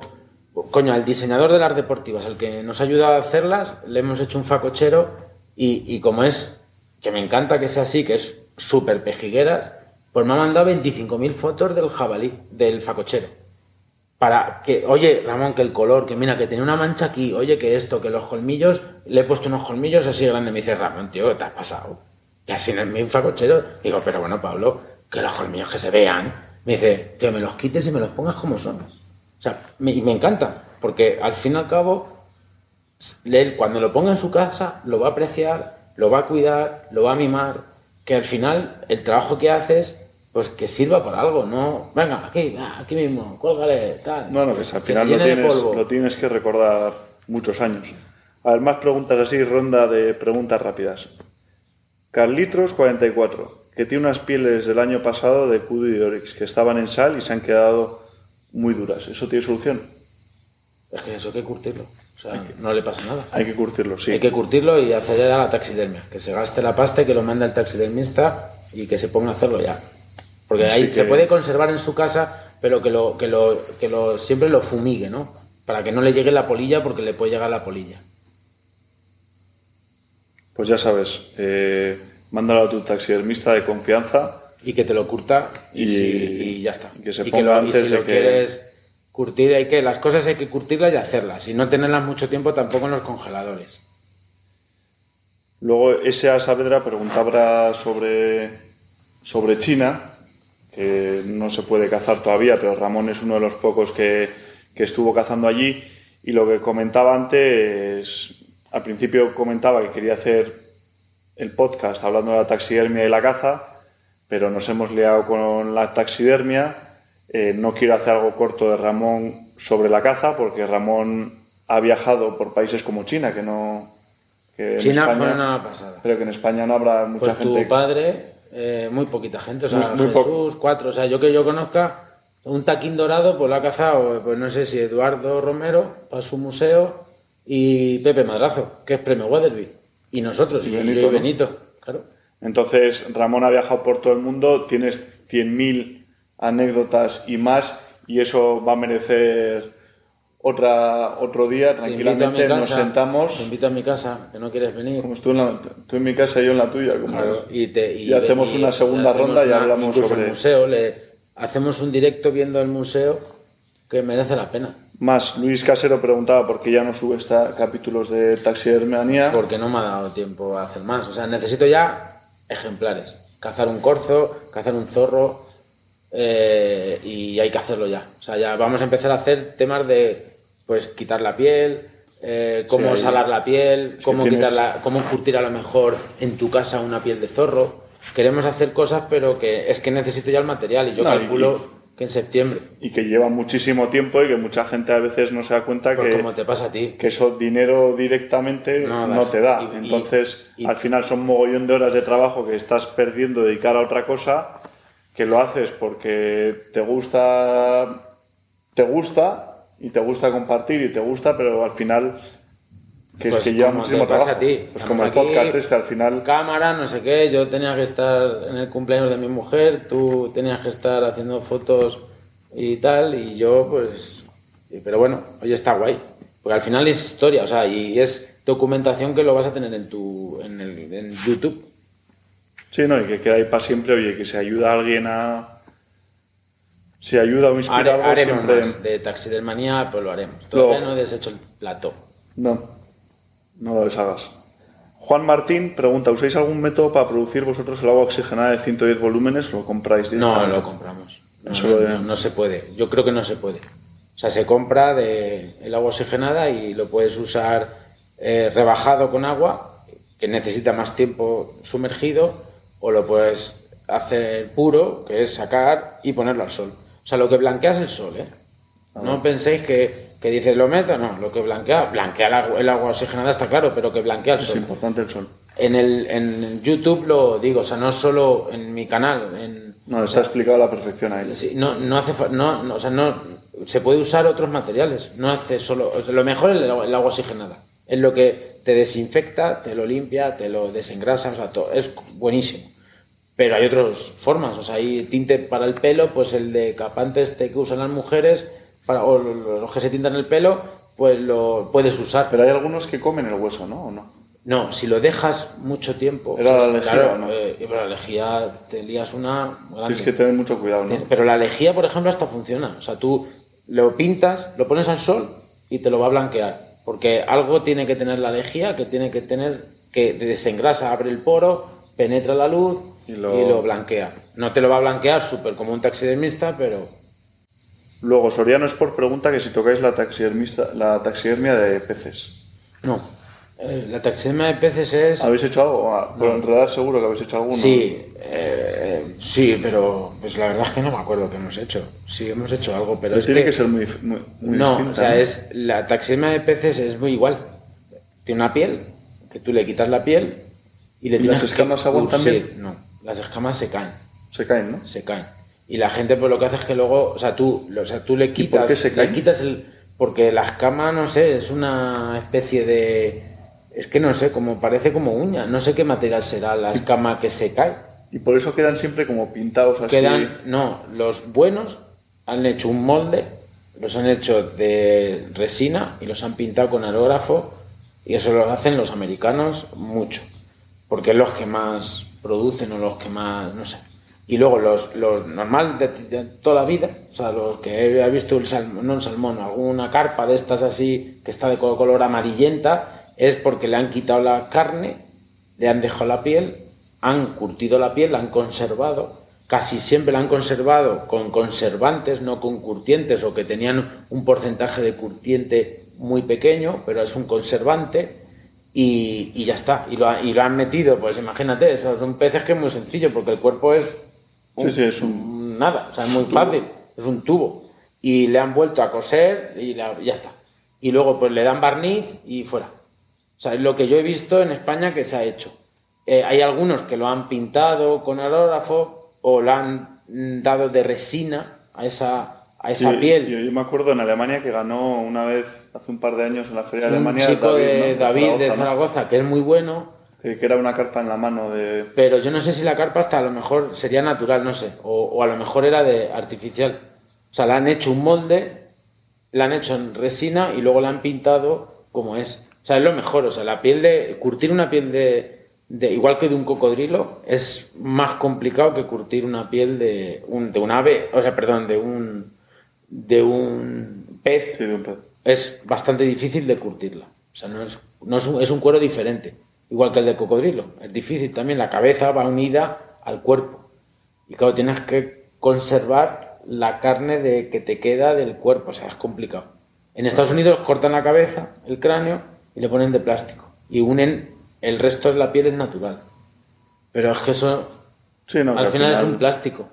coño, al diseñador de las deportivas, al que nos ha ayudado a hacerlas, le hemos hecho un facochero y, y como es, que me encanta que sea así, que es súper pejigueras, pues me ha mandado 25.000 fotos del jabalí, del facochero. Para que, oye, Ramón, que el color, que mira, que tiene una mancha aquí, oye, que esto, que los colmillos, le he puesto unos colmillos así grandes. Me dice, Ramón, tío, ¿qué te has pasado? Que así no es mi facochero. Digo, pero bueno, Pablo, que los colmillos que se vean. Me dice, que me los quites y me los pongas como son. Sea, me- y me encanta, porque al fin y al cabo, él cuando lo ponga en su casa, lo va a apreciar, lo va a cuidar, lo va a mimar, que al final el trabajo que haces, pues que sirva para algo, no, venga, aquí, ah, aquí mismo, cuélgale, tal. No, no, que al final lo tienes, lo tienes que recordar muchos años. A ver, más preguntas así, ronda de preguntas rápidas. Carlitos 44, que tiene unas pieles del año pasado de Kudu y de Oryx, que estaban en sal y se han quedado muy duras. ¿Eso tiene solución? Es que eso hay que curtirlo, o sea, no le pasa nada. Hay que curtirlo, sí. Hay que curtirlo y hacer ya la taxidermia, que se gaste la pasta y que lo mande el taxidermista y que se ponga a hacerlo ya. Porque Así ahí se puede conservar en su casa, pero que lo, que lo, que lo siempre lo fumigue, ¿no? Para que no le llegue la polilla porque le puede llegar la polilla. Pues ya sabes, eh, mándalo a tu taxidermista de confianza. Y que te lo curta y, Y- si- y ya está. y que se Y ponga lo- y antes si de lo que- quieres curtir, hay que, las cosas hay que curtirlas y hacerlas y no tenerlas mucho tiempo tampoco en los congeladores. Luego, S.A. Saavedra preguntaba sobre, sobre China, que no se puede cazar todavía, pero Ramón es uno de los pocos que, que estuvo cazando allí. Y lo que comentaba antes, al principio comentaba que quería hacer el podcast hablando de la taxidermia y la caza, pero nos hemos liado con la taxidermia. Eh, no quiero hacer algo corto de Ramón sobre la caza, porque Ramón ha viajado por países como China, que no... que China España- fue una pasada. pero que en España no habrá mucha Pues gente. tu padre, eh, muy poquita gente, o sea, Muy- muy. Jesús, cuatro, o sea, yo que yo conozca, un taquín dorado, pues lo ha cazado, pues no sé si Eduardo Romero, para su museo, y Pepe Madrazo, que es premio Weatherby, y nosotros, Y y, yo Benito, y ¿no? Benito, claro. Entonces, Ramón ha viajado por todo el mundo, tienes 100.000 anécdotas y más, y eso va a merecer otra, otro día. Tranquilamente nos casa, sentamos. Te invito a mi casa, que no quieres venir. Como tú en, la- tú en mi casa y yo en la tuya. Como Claro, y, te- Y hacemos una segunda hacemos ronda y una- hablamos incluso sobre- el museo. Le, hacemos un directo viendo el museo, que merece la pena. Más, Luis Casero preguntaba por qué ya no sube esta, capítulos de taxidermia. Porque no me ha dado tiempo a hacer más. O sea, necesito ya ejemplares. Cazar un corzo, cazar un zorro, eh, y hay que hacerlo ya. O sea, ya vamos a empezar a hacer temas de, pues, quitar la piel, eh, cómo Sí, salar la piel, cómo, tienes- quitarla, cómo curtir a lo mejor en tu casa una piel de zorro. Queremos hacer cosas, pero que es que necesito ya el material y yo No, y- calculo que en septiembre. Y que lleva muchísimo tiempo y que mucha gente a veces no se da cuenta Pues que, como te pasa a ti. que eso dinero directamente No te da. Y- y- Entonces, y- al final son mogollón de horas de trabajo que estás perdiendo dedicar a otra cosa, que lo haces porque te gusta, te gusta y te gusta compartir y te gusta, pero al final que Pues es que lleva como muchísimo trabajo. a ti. Pues como el aquí, podcast este, al final Cámara, no sé qué, yo tenía que estar en el cumpleaños de mi mujer, tú tenías que estar haciendo fotos y tal, y yo pues... Pero bueno, oye, está guay. Porque al final es historia, o sea, y es documentación que lo vas a tener en tu en, el, en YouTube. Sí, no, y que queda ahí para siempre, oye, que se ayuda a alguien a... Si ayuda o inspira Hare- algo, haremos siempre... más de taxidermanía, pues lo haremos. Todavía Luego- no he deshecho el plató. No, no lo deshagas. Juan Martín pregunta, ¿usáis algún método para producir vosotros el agua oxigenada de 110 volúmenes o lo compráis No, directamente? lo compramos. No, lo de- no- no se puede. Yo creo que no se puede. O sea, se compra de el agua oxigenada y lo puedes usar eh, rebajado con agua, que necesita más tiempo sumergido, o lo puedes hacer puro, que es sacar y ponerlo al sol. O sea, lo que blanquea es el sol, ¿eh? No penséis que, que dices lo meto, no, lo que blanquea, blanquea el agua, el agua oxigenada está claro, pero que blanquea el Es sol. importante el sol. En, el, en YouTube lo digo, o sea, no solo en mi canal, en, No, está explicado a la perfección ahí. Sí, no, no hace no, no, o sea, no se puede usar otros materiales, no hace solo, o sea, lo mejor es el, agua- el agua oxigenada, es lo que te desinfecta, te lo limpia, te lo desengrasa, o sea, todo, es buenísimo. Pero hay otras formas, o sea, hay tinte para el pelo, pues el de capante este que usan las mujeres, para, o lo- los que se tintan el pelo, pues lo puedes usar. Pero hay algunos que comen el hueso, ¿no? ¿O no? No, si lo dejas mucho tiempo, Era la pues, lejía, claro, eh, pero la lejía te lías una grande. Tienes que tener mucho cuidado, ¿no? Pero la lejía, por ejemplo, hasta funciona. O sea, tú lo pintas, lo pones al sol y te lo va a blanquear. Porque algo tiene que tener la lejía, que tiene que tener, que desengrasa, abre el poro, penetra la luz y Y lo, lo- blanquea. No te lo va a blanquear súper como un taxidermista, pero Luego, Soriano Sport pregunta que si tocáis la, la taxidermia de peces. no. Eh, la taxidermia de peces es... ¿Habéis hecho algo? Ah, Por enredar seguro que habéis hecho alguno. Sí, eh, sí, pero pues la verdad es que no me acuerdo qué hemos hecho. Sí, hemos hecho algo, pero Pero es tiene que... que, ser muy, muy, muy no, distinta, o sea, ¿no? es la taxidermia de peces es muy igual. Tiene una piel, que tú le quitas la piel y le ¿Y tienes las escamas que aguantan bien? No, las escamas se caen, Se caen, ¿no? se caen. Y la gente pues lo que hace es que luego, o sea, tú, o sea, tú le quitas, qué se le quitas el porque la escama, no sé, es una especie de es que no sé, como parece como uña, no sé qué material será la escama que se cae. Y por eso quedan siempre como pintados así. Quedan, no, los buenos han hecho un molde, los han hecho de resina y los han pintado con aerógrafo y eso lo hacen los americanos mucho, porque es los que más producen o los que más, no sé. Y luego los, los normal de, toda la vida, o sea, los que he visto el salmón, no el salmón, alguna carpa de estas así que está de co- color amarillenta, es porque le han quitado la carne, le han dejado la piel, han curtido la piel, la han conservado, casi siempre la han conservado con conservantes, no con curtientes, o que tenían un porcentaje de curtiente muy pequeño, pero es un conservante, y, y ya está. Y lo, y lo han metido, pues imagínate, son peces que es muy sencillo, porque el cuerpo es Sí, sí, es un... nada, o sea, es muy fácil, es un tubo. Y le han vuelto a coser y la- ya está. Y luego pues le dan barniz y fuera. O sea, es lo que yo he visto en España que se ha hecho. Eh, hay algunos que lo han pintado con aerógrafo o lo han mm, dado de resina a esa, a esa Sí, piel. Yo, yo me acuerdo en Alemania que ganó una vez, hace un par de años, en la Feria de un Alemania. chico de ¿no? David de ¿no? Zaragoza que es muy bueno, Que, era una carpa en la mano de... pero yo no sé si la carpa hasta a lo mejor sería natural, no sé, o, o a lo mejor era de artificial. O sea, le han hecho un molde, la han hecho en resina y luego la han pintado como es. O sea, es lo mejor. O sea, la piel de. Curtir una piel de. de igual que de un cocodrilo, es más complicado que curtir una piel de un, de un ave. O sea, perdón, de un. de un pez Sí, de un pez. es bastante difícil de curtirla. O sea, no es, no es, un, es un cuero diferente, igual que el de cocodrilo. Es difícil también, la cabeza va unida al cuerpo. Y claro, tienes que conservar la carne de, que te queda del cuerpo, o sea, es complicado. En Estados Unidos cortan la cabeza, el cráneo, y le ponen de plástico. Y unen el resto de la piel es natural. Pero es que eso Sí, no, que al final, es un plástico,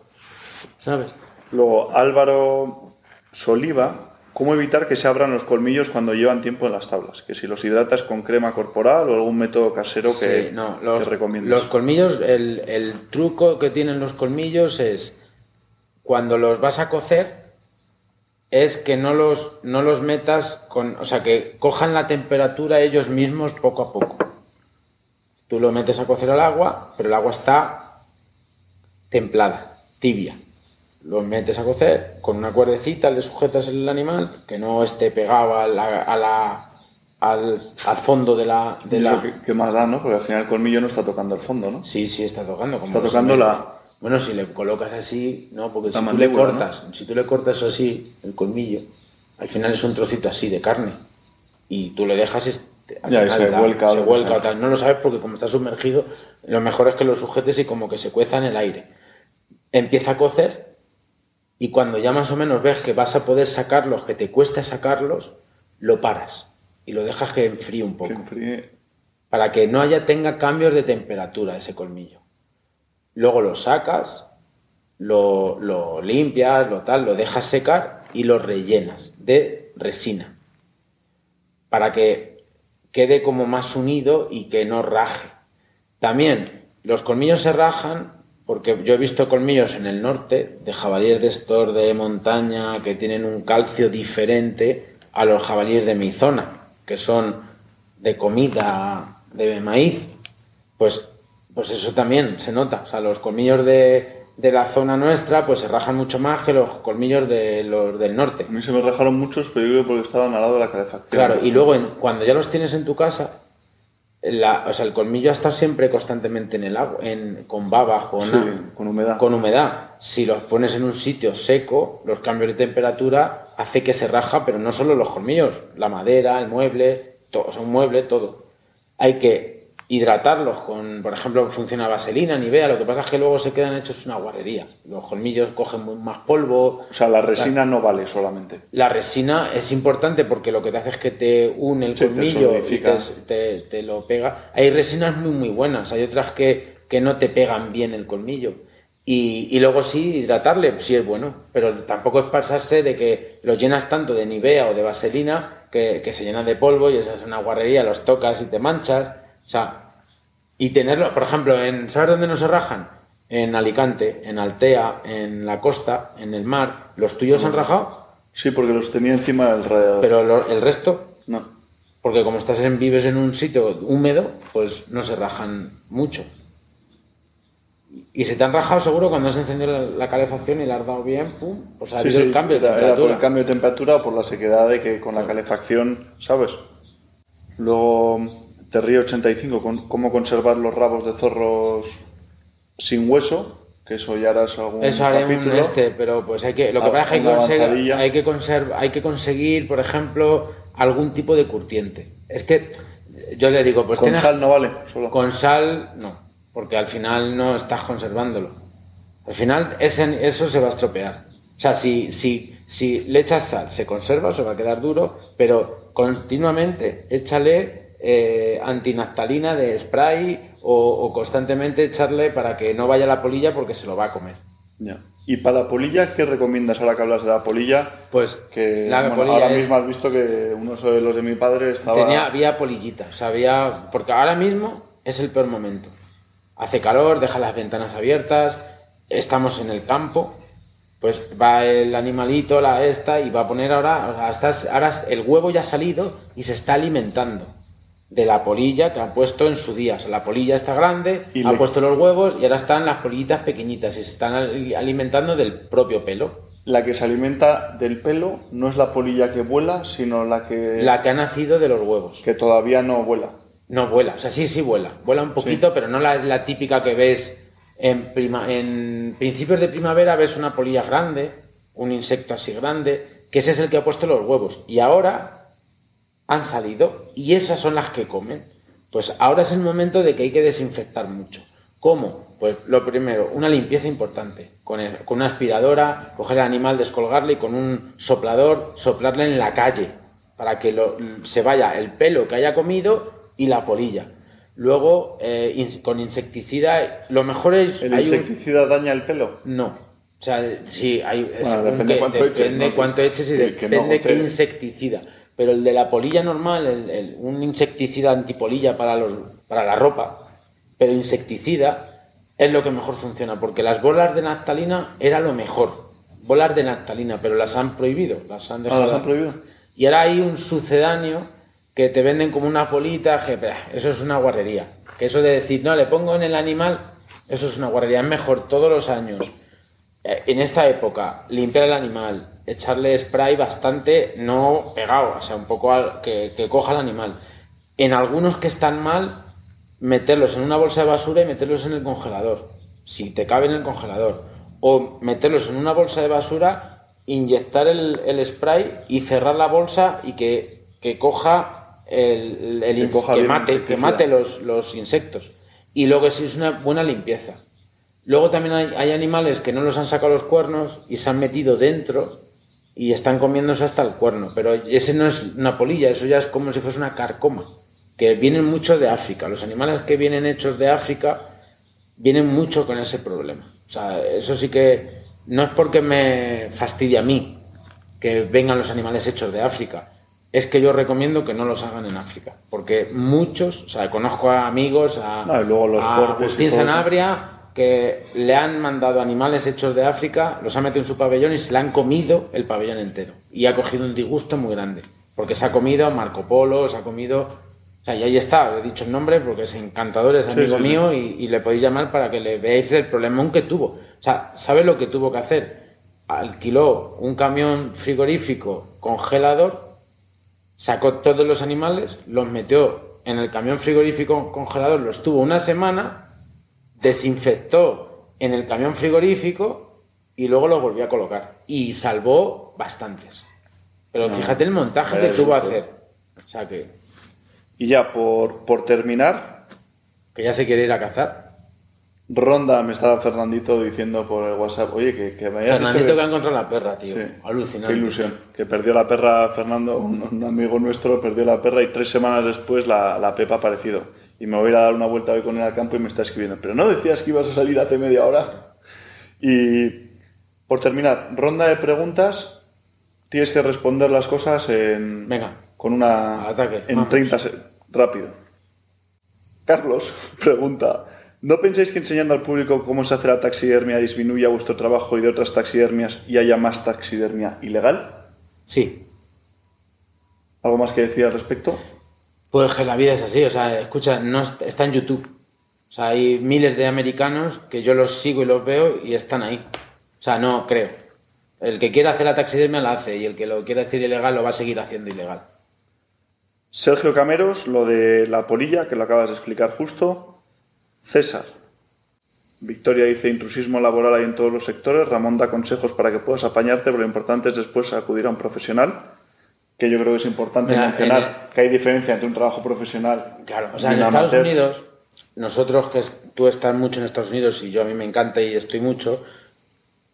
¿sabes? Luego, Álvaro Soliva, ¿cómo evitar que se abran los colmillos cuando llevan tiempo en las tablas? Que si los hidratas con crema corporal o algún método casero que, Sí, no, los, que recomiendas. los colmillos, el, el truco que tienen los colmillos es cuando los vas a cocer, es que no los, no los metas con. O sea, que cojan la temperatura ellos mismos poco a poco. Tú lo metes a cocer al agua, pero el agua está templada, tibia. Lo metes a cocer con una cuerdecita, le sujetas el animal, que no esté pegado a la- a la- al, al fondo de la. De la... que, que más da, ¿no? Porque al final el colmillo no está tocando el fondo, ¿no? Sí, sí, está tocando. Como Está si tocando le- la- Bueno, si le colocas así, no, porque La si tú le cortas, si tú le cortas así el colmillo, al final es un trocito así de carne. Y tú le dejas este, al Ya, final se da- vuelca se vuelca o tal. No lo sabes porque como está sumergido, lo mejor es que lo sujetes y como que se cueza en el aire. Empieza a cocer y cuando ya más o menos ves que vas a poder sacarlos, que te cuesta sacarlos, lo paras y lo dejas que enfríe un Que poco enfríe. para que no haya tenga cambios de temperatura ese colmillo. Luego lo sacas, lo, lo limpias, lo tal, lo dejas secar y lo rellenas de resina para que quede como más unido y que no raje. También los colmillos se rajan porque yo he visto colmillos en el norte de jabalíes de estos de montaña que tienen un calcio diferente a los jabalíes de mi zona, que son de comida de maíz. Pues, pues eso también se nota. O sea, los colmillos de, de la zona nuestra pues se rajan mucho más que los colmillos de los del norte. A mí se me rajaron muchos, pero yo creo que porque estaban al lado de la calefacción. Claro, y luego en- cuando ya los tienes en tu casa, la- o sea, el colmillo ha estado siempre constantemente en el agua, en, con baba, con, Sí, con humedad. con humedad. Si los pones en un sitio seco, los cambios de temperatura hace que se raja, pero no solo los colmillos, la madera, el mueble, todo, o sea, un mueble, todo. Hay que hidratarlos con, por ejemplo, funciona vaselina, nivea, lo que pasa es que luego se quedan hechos una guarrería. Los colmillos cogen más polvo, O sea, la resina no vale solamente. la resina es importante porque lo que te hace es que te une el Sí, te colmillo y te, te- te lo pega. Hay resinas muy muy buenas, hay otras que, que no te pegan bien el colmillo. Y, y luego sí, hidratarle, sí es bueno, pero tampoco es pasarse de que lo llenas tanto de nivea o de vaselina que, que se llenan de polvo y eso es una guarrería, los tocas y te manchas. O sea, y tenerlo, por ejemplo, en ¿sabes dónde no se rajan? En Alicante, en Altea, en la costa, en el mar. ¿Los tuyos se han rajado? Sí, porque los tenía encima del radiador. Pero lo- el resto, No. porque como estás en, vives en un sitio húmedo, pues no se rajan mucho. Y se te han rajado seguro cuando has encendido la, la calefacción y le has dado bien, pum, pues ha Sí, habido sí, el cambio de era- era por temperatura. el cambio de temperatura o por la sequedad de que con la calefacción, ¿sabes? Luego, Terrío85, con- ¿cómo conservar los rabos de zorros sin hueso? Que eso ya harás algún Eso haré un capítulo. este, pero pues hay que. Lo que pasa es que hay que, una conseguir, avanzadilla. hay, que conserv- hay que conseguir, por ejemplo, algún tipo de curtiente. Es que yo le digo, pues Con tienes- sal no vale, solo. Con sal, no, porque al final no estás conservándolo. Al final ese- eso se va a estropear. O sea, si, si, si le echas sal, se conserva, se va a quedar duro, pero continuamente échale eh, antinaftalina de spray o, o constantemente echarle para que no vaya la polilla porque se lo va a comer. Y para la polilla, ¿qué recomiendas ahora que hablas de la polilla? Pues Que la bueno, polilla ahora es- mismo has visto que uno de los de mi padre estaba... Tenía, había polillita, o sea, había, porque ahora mismo es el peor momento. Hace calor, deja las ventanas abiertas, estamos en el campo, pues va el animalito, la esta, y va a poner ahora, sea, estás- ahora el huevo ya ha salido y se está alimentando de la polilla que ha puesto en su día. O sea, la polilla está grande, Y ha le- puesto los huevos y ahora están las polillitas pequeñitas y se están ali- alimentando del propio pelo. La que se alimenta del pelo no es la polilla que vuela, sino la que, La que ha nacido de los huevos. que todavía no vuela. No vuela, o sea, sí, sí vuela. Vuela un poquito, pero no la, la típica que ves en, prima, en principios de primavera, ves una polilla grande un insecto así grande, que ese es el que ha puesto los huevos. Y ahora han salido y esas son las que comen. Pues ahora es el momento de que hay que desinfectar mucho. ¿Cómo? Pues lo primero, una limpieza importante. Con, con una aspiradora, coger el animal, descolgarle y con un soplador, soplarle en la calle para que lo- se vaya el pelo que haya comido y la polilla. Luego, eh, ins- con insecticida, lo mejor es... ¿El hay un- insecticida daña el pelo? no. O sea, sí, hay, Bueno, depende que- cuánto depende eches, ¿no? cuánto eches y Que- que no depende qué insecticida. Pero el de la polilla normal, el- el- un insecticida antipolilla para, los, para la ropa, pero insecticida es lo que mejor funciona, porque las bolas de naftalina era lo mejor. Bolas de naftalina, pero las han prohibido. Las han Ah, dejado. ¿las han prohibido? Y ahora hay un sucedáneo que te venden como una polita, que eso es una guarrería. Que eso de decir, no, le pongo en el animal, eso es una guarrería. Es mejor todos los años, en esta época, limpiar el animal, echarle spray bastante, no pegado, o sea, un poco al- que, que coja el animal. En algunos que están mal, meterlos en una bolsa de basura y meterlos en el congelador, si te cabe en el congelador. O meterlos en una bolsa de basura, inyectar el, el spray y cerrar la bolsa y que, que coja el, el Que ins- coja que bien mate, que insecticida. mate los, los insectos. Y luego si es una buena limpieza. Luego también hay, hay animales que no los han sacado los cuernos y se han metido dentro y están comiéndose hasta el cuerno. Pero ese no es una polilla, eso ya es como si fuese una carcoma. Que vienen mucho de África. Los animales que vienen hechos de África vienen mucho con ese problema. O sea, eso sí que no es porque me fastidie a mí que vengan los animales hechos de África. Es que yo recomiendo que no los hagan en África. Porque muchos, o sea, conozco a amigos, a, No, luego los a Agustín. Sanabria, que le han mandado animales hechos de África, los ha metido en su pabellón y se le han comido el pabellón entero. Y ha cogido un disgusto muy grande. Porque se ha comido Marco Polo, se ha comido. O sea, y ahí está, he dicho el nombre porque es encantador, es amigo sí, sí. mío y, y le podéis llamar para que le veáis el problemón que tuvo. O sea, ¿sabe lo que tuvo que hacer? Alquiló un camión frigorífico congelador, sacó todos los animales, los metió en el camión frigorífico congelador, los tuvo una semana, desinfectó en el camión frigorífico y luego los volvió a colocar. Y salvó bastantes. Pero No, fíjate el montaje que tuvo a hacer. O sea que, Y ya por, por terminar, que ya se quiere ir a cazar. Ronda me estaba Fernandito diciendo por el WhatsApp, oye, que, que me hayas dicho Fernandito que- que ha encontrado la perra, tío. Sí, Alucinante. Qué ilusión. Que perdió la perra, Fernando, un, un amigo nuestro, perdió la perra y tres semanas después la, la Pepa ha aparecido. Y me voy a ir a dar una vuelta hoy con él al campo y me está escribiendo. Pero no decías que ibas a salir hace media hora. Y por terminar, ronda de preguntas. Tienes que responder las cosas en, Venga. con una. Ataque, En vamos. 30 se- Rápido. Carlos pregunta. ¿No pensáis que enseñando al público cómo se hace la taxidermia disminuya vuestro trabajo y de otras taxidermias y haya más taxidermia ilegal? Sí. ¿Algo más que decir al respecto? Pues que la vida es así, o sea, escucha, no est- está en YouTube. O sea, hay miles de americanos que yo los sigo y los veo y están ahí. O sea, no creo. El que quiera hacer la taxidermia la hace y el que lo quiera hacer ilegal lo va a seguir haciendo ilegal. Sergio Cameros, lo de la polilla, que lo acabas de explicar justo. César. Victoria dice intrusismo laboral hay en todos los sectores. Ramón da consejos para que puedas apañarte, pero lo importante es después acudir a un profesional. Que yo creo que es importante Mira, mencionar en que hay diferencia entre un trabajo profesional. Claro, o sea, y en Estados amateur. Unidos, nosotros que tú estás mucho en Estados Unidos y yo a mí me encanta y estoy mucho,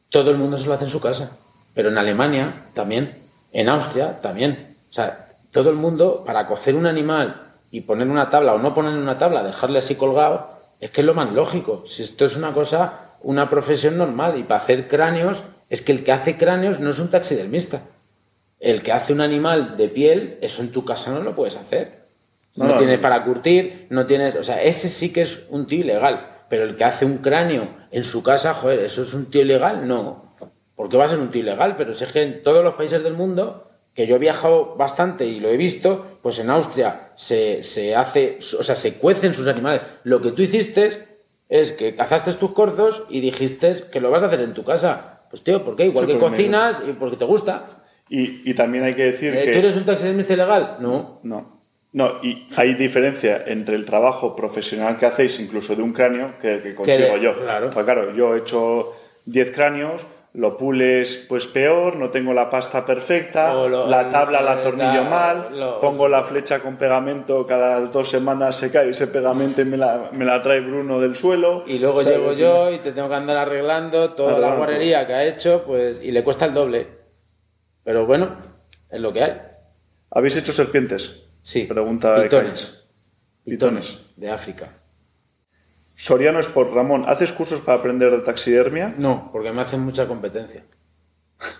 todo el mundo se lo hace en su casa. Pero en Alemania también, en Austria también. O sea, todo el mundo, para cocer un animal y poner una tabla o no ponerle una tabla, dejarle así colgado, es que es lo más lógico. Si esto es una cosa, una profesión normal y para hacer cráneos, es que el que hace cráneos no es un taxidermista. El que hace un animal de piel, eso en tu casa no lo puedes hacer. No, tienes para curtir, no tienes. O sea, ese sí que es un tío ilegal. Pero el que hace un cráneo en su casa, joder, ¿eso es un tío ilegal? No. ¿Por qué va a ser un tío ilegal? Pero si es que en todos los países del mundo, que yo he viajado bastante y lo he visto, pues en Austria se, se hace, o sea, se cuecen sus animales. Lo que tú hiciste es que cazaste tus corzos y dijiste que lo vas a hacer en tu casa. Pues tío, ¿por qué? Igual Sí, que porque cocinas y porque te gusta. Y, y también hay que decir Eh, que... ¿Tú eres un taxidermista ilegal? No. No. No, y hay diferencia entre el trabajo profesional que hacéis, incluso de un cráneo, que el que consigo de- yo. claro. Pues claro, yo he hecho 10 cráneos, lo pules pues peor, no tengo la pasta perfecta, O lo- la tabla la la- atornillo mal, lo- pongo la flecha con pegamento, cada dos semanas se cae ese pegamento y me la, me la trae Bruno del suelo. Y luego ¿sabes? llego yo y te tengo que andar arreglando toda la Arreglando. guarrería que ha hecho, pues, y le cuesta el doble. Pero bueno, es lo que hay. ¿Habéis hecho serpientes? Sí. Pregunta Pitones. Pitones. Pitones de África. Soriano Sport, Ramón, ¿haces cursos para aprender de taxidermia? No, porque me hacen mucha competencia.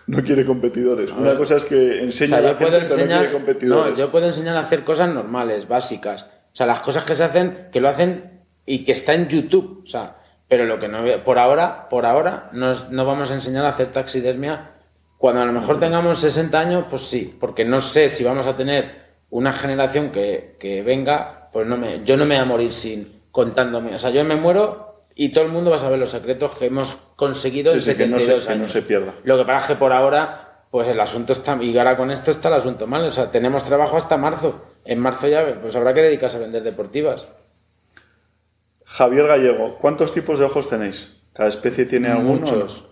No quiere competidores. Una ver. cosa es que O enseña sea, a la pero no enseñar. quiere competidores. No, yo puedo enseñar a hacer cosas normales, básicas. O sea, las cosas que se hacen, que lo hacen y que está en YouTube. O sea, pero lo que no por ahora, por ahora, no, es- no vamos a enseñar a hacer taxidermia. Cuando a lo mejor tengamos 60 años, pues sí, porque no sé si vamos a tener una generación que, que venga, pues no me, yo no me voy a morir sin contándome. O sea, yo me muero y todo el mundo va a saber los secretos que hemos conseguido Sí, en sí, que no se- 72 que no años. se pierda. Lo que pasa es que por ahora, pues el asunto está, y ahora con esto está el asunto mal. O sea, tenemos trabajo hasta marzo. En marzo ya, pues habrá que dedicarse a vender deportivas. Javier Gallego, ¿cuántos tipos de ojos tenéis? ¿Cada especie tiene alguno? Muchos.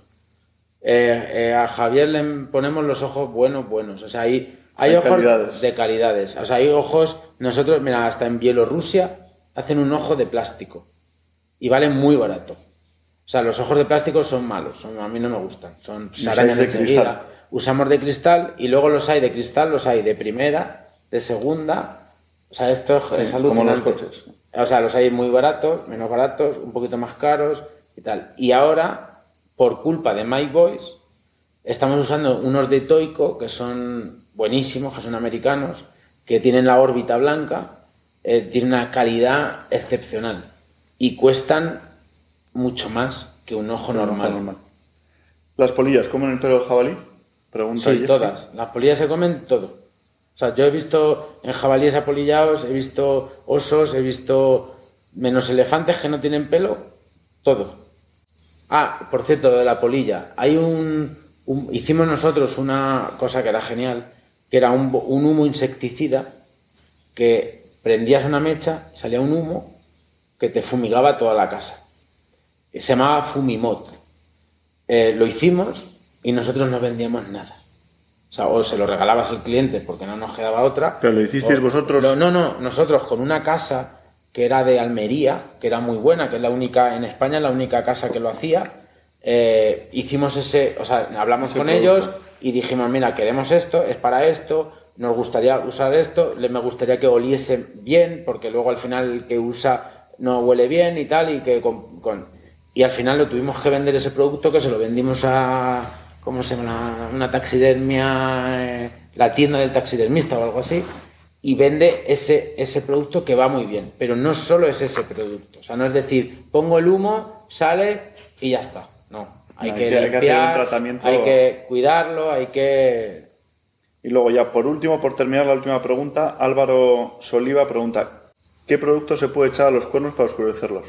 Eh, eh, a Javier le ponemos los ojos buenos, buenos. O sea, hay, hay Hay ojos calidades. de calidades. O sea, hay ojos, nosotros, mira, hasta en Bielorrusia hacen un ojo de plástico y vale muy barato. O sea, los ojos de plástico son malos, son- a mí no me gustan, son se arañan enseguida. cristal. Usamos de cristal y luego los hay de cristal, los hay de primera, de segunda. O sea, esto es como los alucinante. coches. O sea, los hay muy baratos, menos baratos, un poquito más caros y tal. Y ahora, por culpa de My Boys, estamos usando unos de Toico que son buenísimos, que son americanos, que tienen la órbita blanca, eh, tienen una calidad excepcional y cuestan mucho más que un ojo normal. normal. ¿Las polillas comen el pelo del jabalí? Pregunta Sí, todas. Las polillas se comen todo. O sea, yo he visto en jabalíes apolillados, he visto osos, he visto menos elefantes que no tienen pelo, todo. Ah, por cierto, de la polilla. Hay un, un- hicimos nosotros una cosa que era genial, que era un, un humo insecticida que prendías una mecha, salía un humo que te fumigaba toda la casa. Se llamaba Fumimot. Eh, lo hicimos y nosotros no vendíamos nada. O sea, o se lo regalabas al cliente porque no nos quedaba otra. ¿Pero lo hicisteis o- vosotros? No, no, no, nosotros con una casa que era de Almería, que era muy buena, que es la única, en España la única casa que lo hacía, eh, hicimos ese, o sea, hablamos Ese con producto. ellos y dijimos, mira, queremos esto, es para esto, nos gustaría usar esto, le, me gustaría que oliese bien, porque luego al final el que usa no huele bien y tal, y que con, con- y al final lo tuvimos que vender ese producto que se lo vendimos a, ¿cómo se llama? Una taxidermia, eh, la tienda del taxidermista o algo así, y vende ese, ese producto que va muy bien, pero no solo es ese producto, o sea, no es decir, pongo el humo, sale y ya está, no, hay, No, hay que, que- hay que hacer un tratamiento- hay que cuidarlo, hay que... Y luego ya por último, por terminar la última pregunta, Álvaro Soliva pregunta, ¿qué producto se puede echar a los cuernos para oscurecerlos?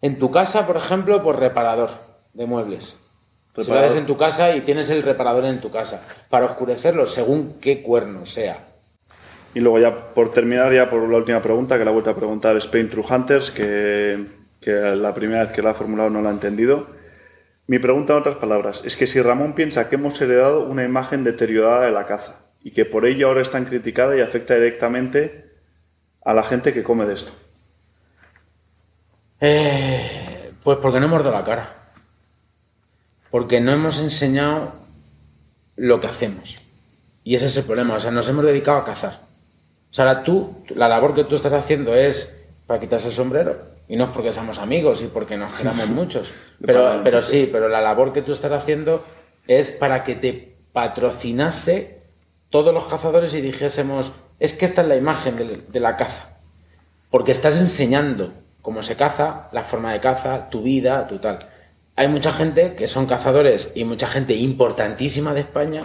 En tu casa, por ejemplo, por reparador de muebles. Si lo Reparador. haces en tu casa y tienes el reparador en tu casa, para oscurecerlo según qué cuerno sea. Y luego ya por terminar, ya por la última pregunta, que la he vuelto a preguntar Spain True Hunters, que, que la primera vez que la ha formulado no la ha entendido. Mi pregunta en otras palabras es que si Ramón piensa que hemos heredado una imagen deteriorada de la caza y que por ello ahora es tan criticada y afecta directamente a la gente que come de esto. Eh, pues porque no hemos dado la cara. Porque no hemos enseñado lo que hacemos. Y ese es el problema. O sea, nos hemos dedicado a cazar. O sea, ahora tú, la labor que tú estás haciendo es para quitarse el sombrero. Y no es porque seamos amigos y porque nos queramos muchos. Pero sí, pero la labor que tú estás haciendo es para que te patrocinase todos los cazadores y dijésemos, es que esta es la imagen de- de la caza porque estás enseñando cómo se caza, la forma de caza, tu vida, tu tal. Hay mucha gente que son cazadores y mucha gente importantísima de España,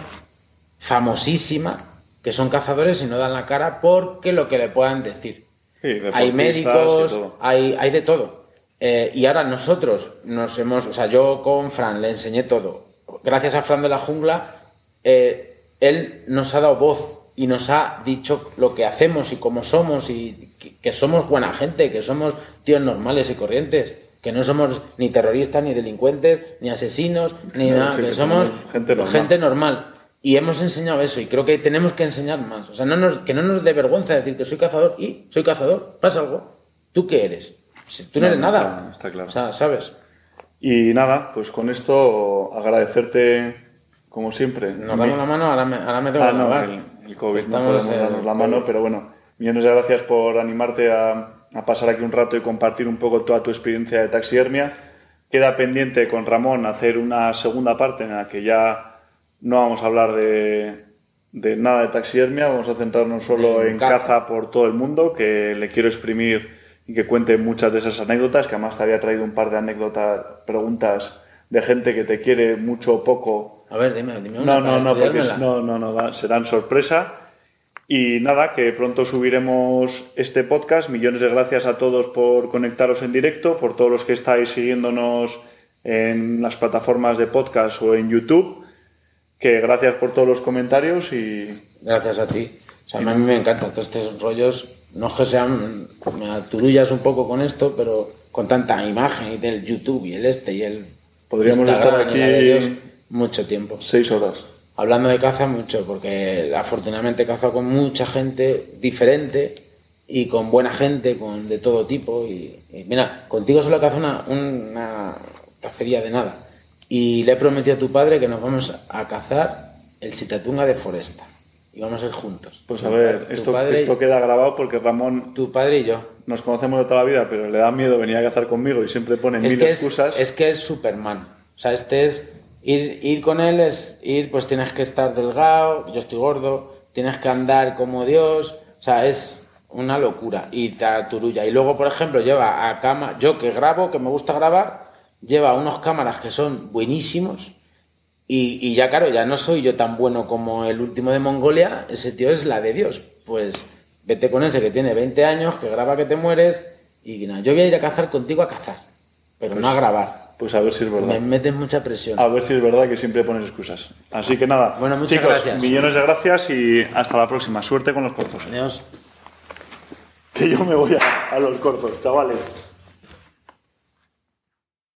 famosísima, que son cazadores y no dan la cara porque lo que le puedan decir. Sí, hay médicos, hay, hay de todo. Eh, y ahora nosotros nos hemos, o sea, yo con Fran le enseñé todo. Gracias a Fran de la Jungla, eh, él nos ha dado voz y nos ha dicho lo que hacemos y cómo somos y que, que somos buena gente, que somos tíos normales y corrientes, Que no somos ni terroristas, ni delincuentes, ni asesinos, ni No, nada, sí, que, que somos gente normal. gente normal. Y hemos enseñado eso y creo que tenemos que enseñar más. O sea, no nos- que no nos dé vergüenza decir que soy cazador y soy cazador, pasa algo. ¿Tú qué eres? Si tú no, No, eres no nada. está- está claro. O sea, ¿sabes? Y nada, pues con esto agradecerte, como siempre. Nos damos la mano, ahora me, ahora me tengo Ah, que no, el, el COVID no Estamos, podemos eh, darnos la mano, pero bueno, millones de gracias por animarte a, a pasar aquí un rato y compartir un poco toda tu experiencia de taxidermia. Queda pendiente con Ramón hacer una segunda parte en la que ya no vamos a hablar de, de nada de taxidermia, vamos a centrarnos solo En en caza. caza por todo el mundo, que le quiero exprimir y que cuente muchas de esas anécdotas, que además te había traído un par de anécdotas, preguntas de gente que te quiere mucho o poco A ver, dime, dime una no, no, no, porque no, no, no, serán sorpresa. Y nada, que pronto subiremos este podcast. Millones de gracias a todos por conectaros en directo, por todos los que estáis siguiéndonos en las plataformas de podcast o en YouTube. Que gracias por todos los comentarios y Gracias a ti. O sea, a mí me encantan todos estos rollos. No es que sean. Me aturullas un poco con esto, pero con tanta imagen y del YouTube y el este y el. Podríamos Instagram estar aquí- mucho tiempo. seis horas. Hablando de caza, mucho, porque afortunadamente he cazado con mucha gente diferente y con buena gente, con de todo tipo. Y, y mira, contigo solo cazo una, una cacería de nada. Y le he prometido a tu padre que nos vamos a cazar el Sitatunga de Foresta. Y vamos a ir juntos. Pues Tu a ver, esto, padre, esto queda grabado porque Ramón tu padre y yo. nos conocemos de toda la vida, pero le da miedo venir a cazar conmigo y siempre pone Es mil que es, excusas. es que es Superman. O sea, este es. Ir, ir con él es ir, pues tienes que estar delgado, yo estoy gordo, tienes que andar como Dios. O sea, es una locura. Y te aturulla. Y luego, por ejemplo, lleva a cama. Yo que grabo, que me gusta grabar, lleva unos cámaras que son buenísimos. Y, y ya, claro, ya no soy yo tan bueno como el último de Mongolia. Ese tío es la de Dios. Pues vete con ese que tiene 20 años, que graba que te mueres. Y nada, yo voy a ir a cazar contigo a cazar, pero no a grabar. Pues a ver si es verdad. Me metes mucha presión. A ver si es verdad que siempre pones excusas. Así que nada. Bueno, muchas chicos, gracias. millones de gracias y hasta la próxima. Suerte con los corzos. Adiós. Que yo me voy a, a los corzos, chavales.